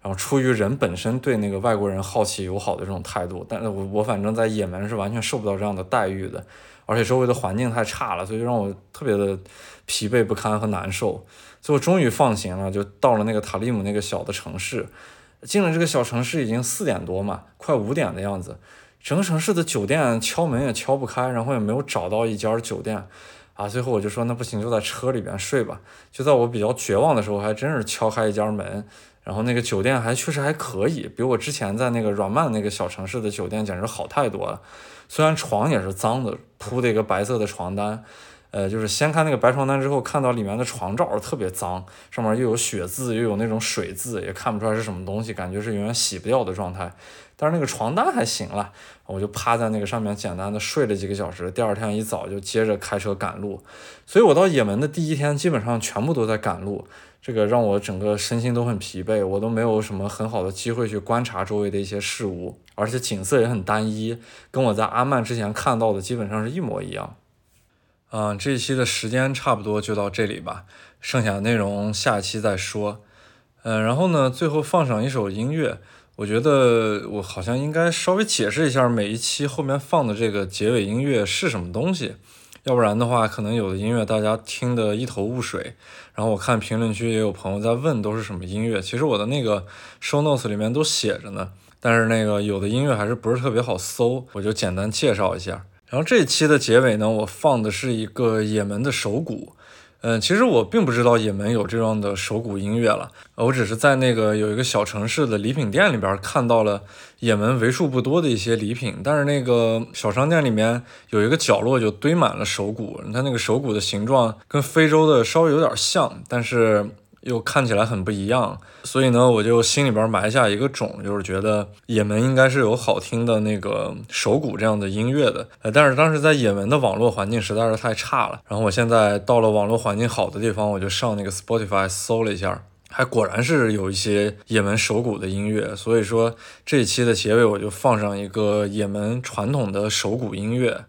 然后出于人本身对那个外国人好奇友好的这种态度。但是我我反正在也门是完全受不到这样的待遇的，而且周围的环境太差了，所以就让我特别的疲惫不堪和难受。最后终于放行了，就到了那个塔利姆那个小的城市。进了这个小城市已经四点多嘛，快五点的样子，整个城市的酒店敲门也敲不开，然后也没有找到一家酒店，啊，最后我就说那不行，就在车里边睡吧。就在我比较绝望的时候，还真是敲开一家门，然后那个酒店还确实还可以，比我之前在那个软曼那个小城市的酒店简直好太多了。虽然床也是脏的，铺的一个白色的床单。呃，就是掀开那个白床单之后，看到里面的床罩特别脏，上面又有血渍，又有那种水渍，也看不出来是什么东西，感觉是永远洗不掉的状态。但是那个床单还行了，我就趴在那个上面简单的睡了几个小时。第二天一早就接着开车赶路，所以我到也门的第一天基本上全部都在赶路，这个让我整个身心都很疲惫，我都没有什么很好的机会去观察周围的一些事物，而且景色也很单一，跟我在阿曼之前看到的基本上是一模一样。嗯，这一期的时间差不多就到这里吧，剩下的内容下期再说。嗯，然后呢，最后放上一首音乐，我觉得我好像应该稍微解释一下每一期后面放的这个结尾音乐是什么东西，要不然的话，可能有的音乐大家听得一头雾水。然后我看评论区也有朋友在问都是什么音乐，其实我的那个 show notes 里面都写着呢，但是那个有的音乐还是不是特别好搜，我就简单介绍一下。然后这一期的结尾呢，我放的是一个也门的手鼓。嗯，其实我并不知道也门有这样的手鼓音乐了，我只是在那个有一个小城市的礼品店里边看到了也门为数不多的一些礼品，但是那个小商店里面有一个角落就堆满了手鼓，它那个手鼓的形状跟非洲的稍微有点像，但是。又看起来很不一样，所以呢，我就心里边埋下一个种，就是觉得也门应该是有好听的那个手鼓这样的音乐的。呃，但是当时在也门的网络环境实在是太差了。然后我现在到了网络环境好的地方，我就上那个 Spotify 搜了一下，还果然是有一些也门手鼓的音乐。所以说这一期的结尾我就放上一个也门传统的手鼓音乐。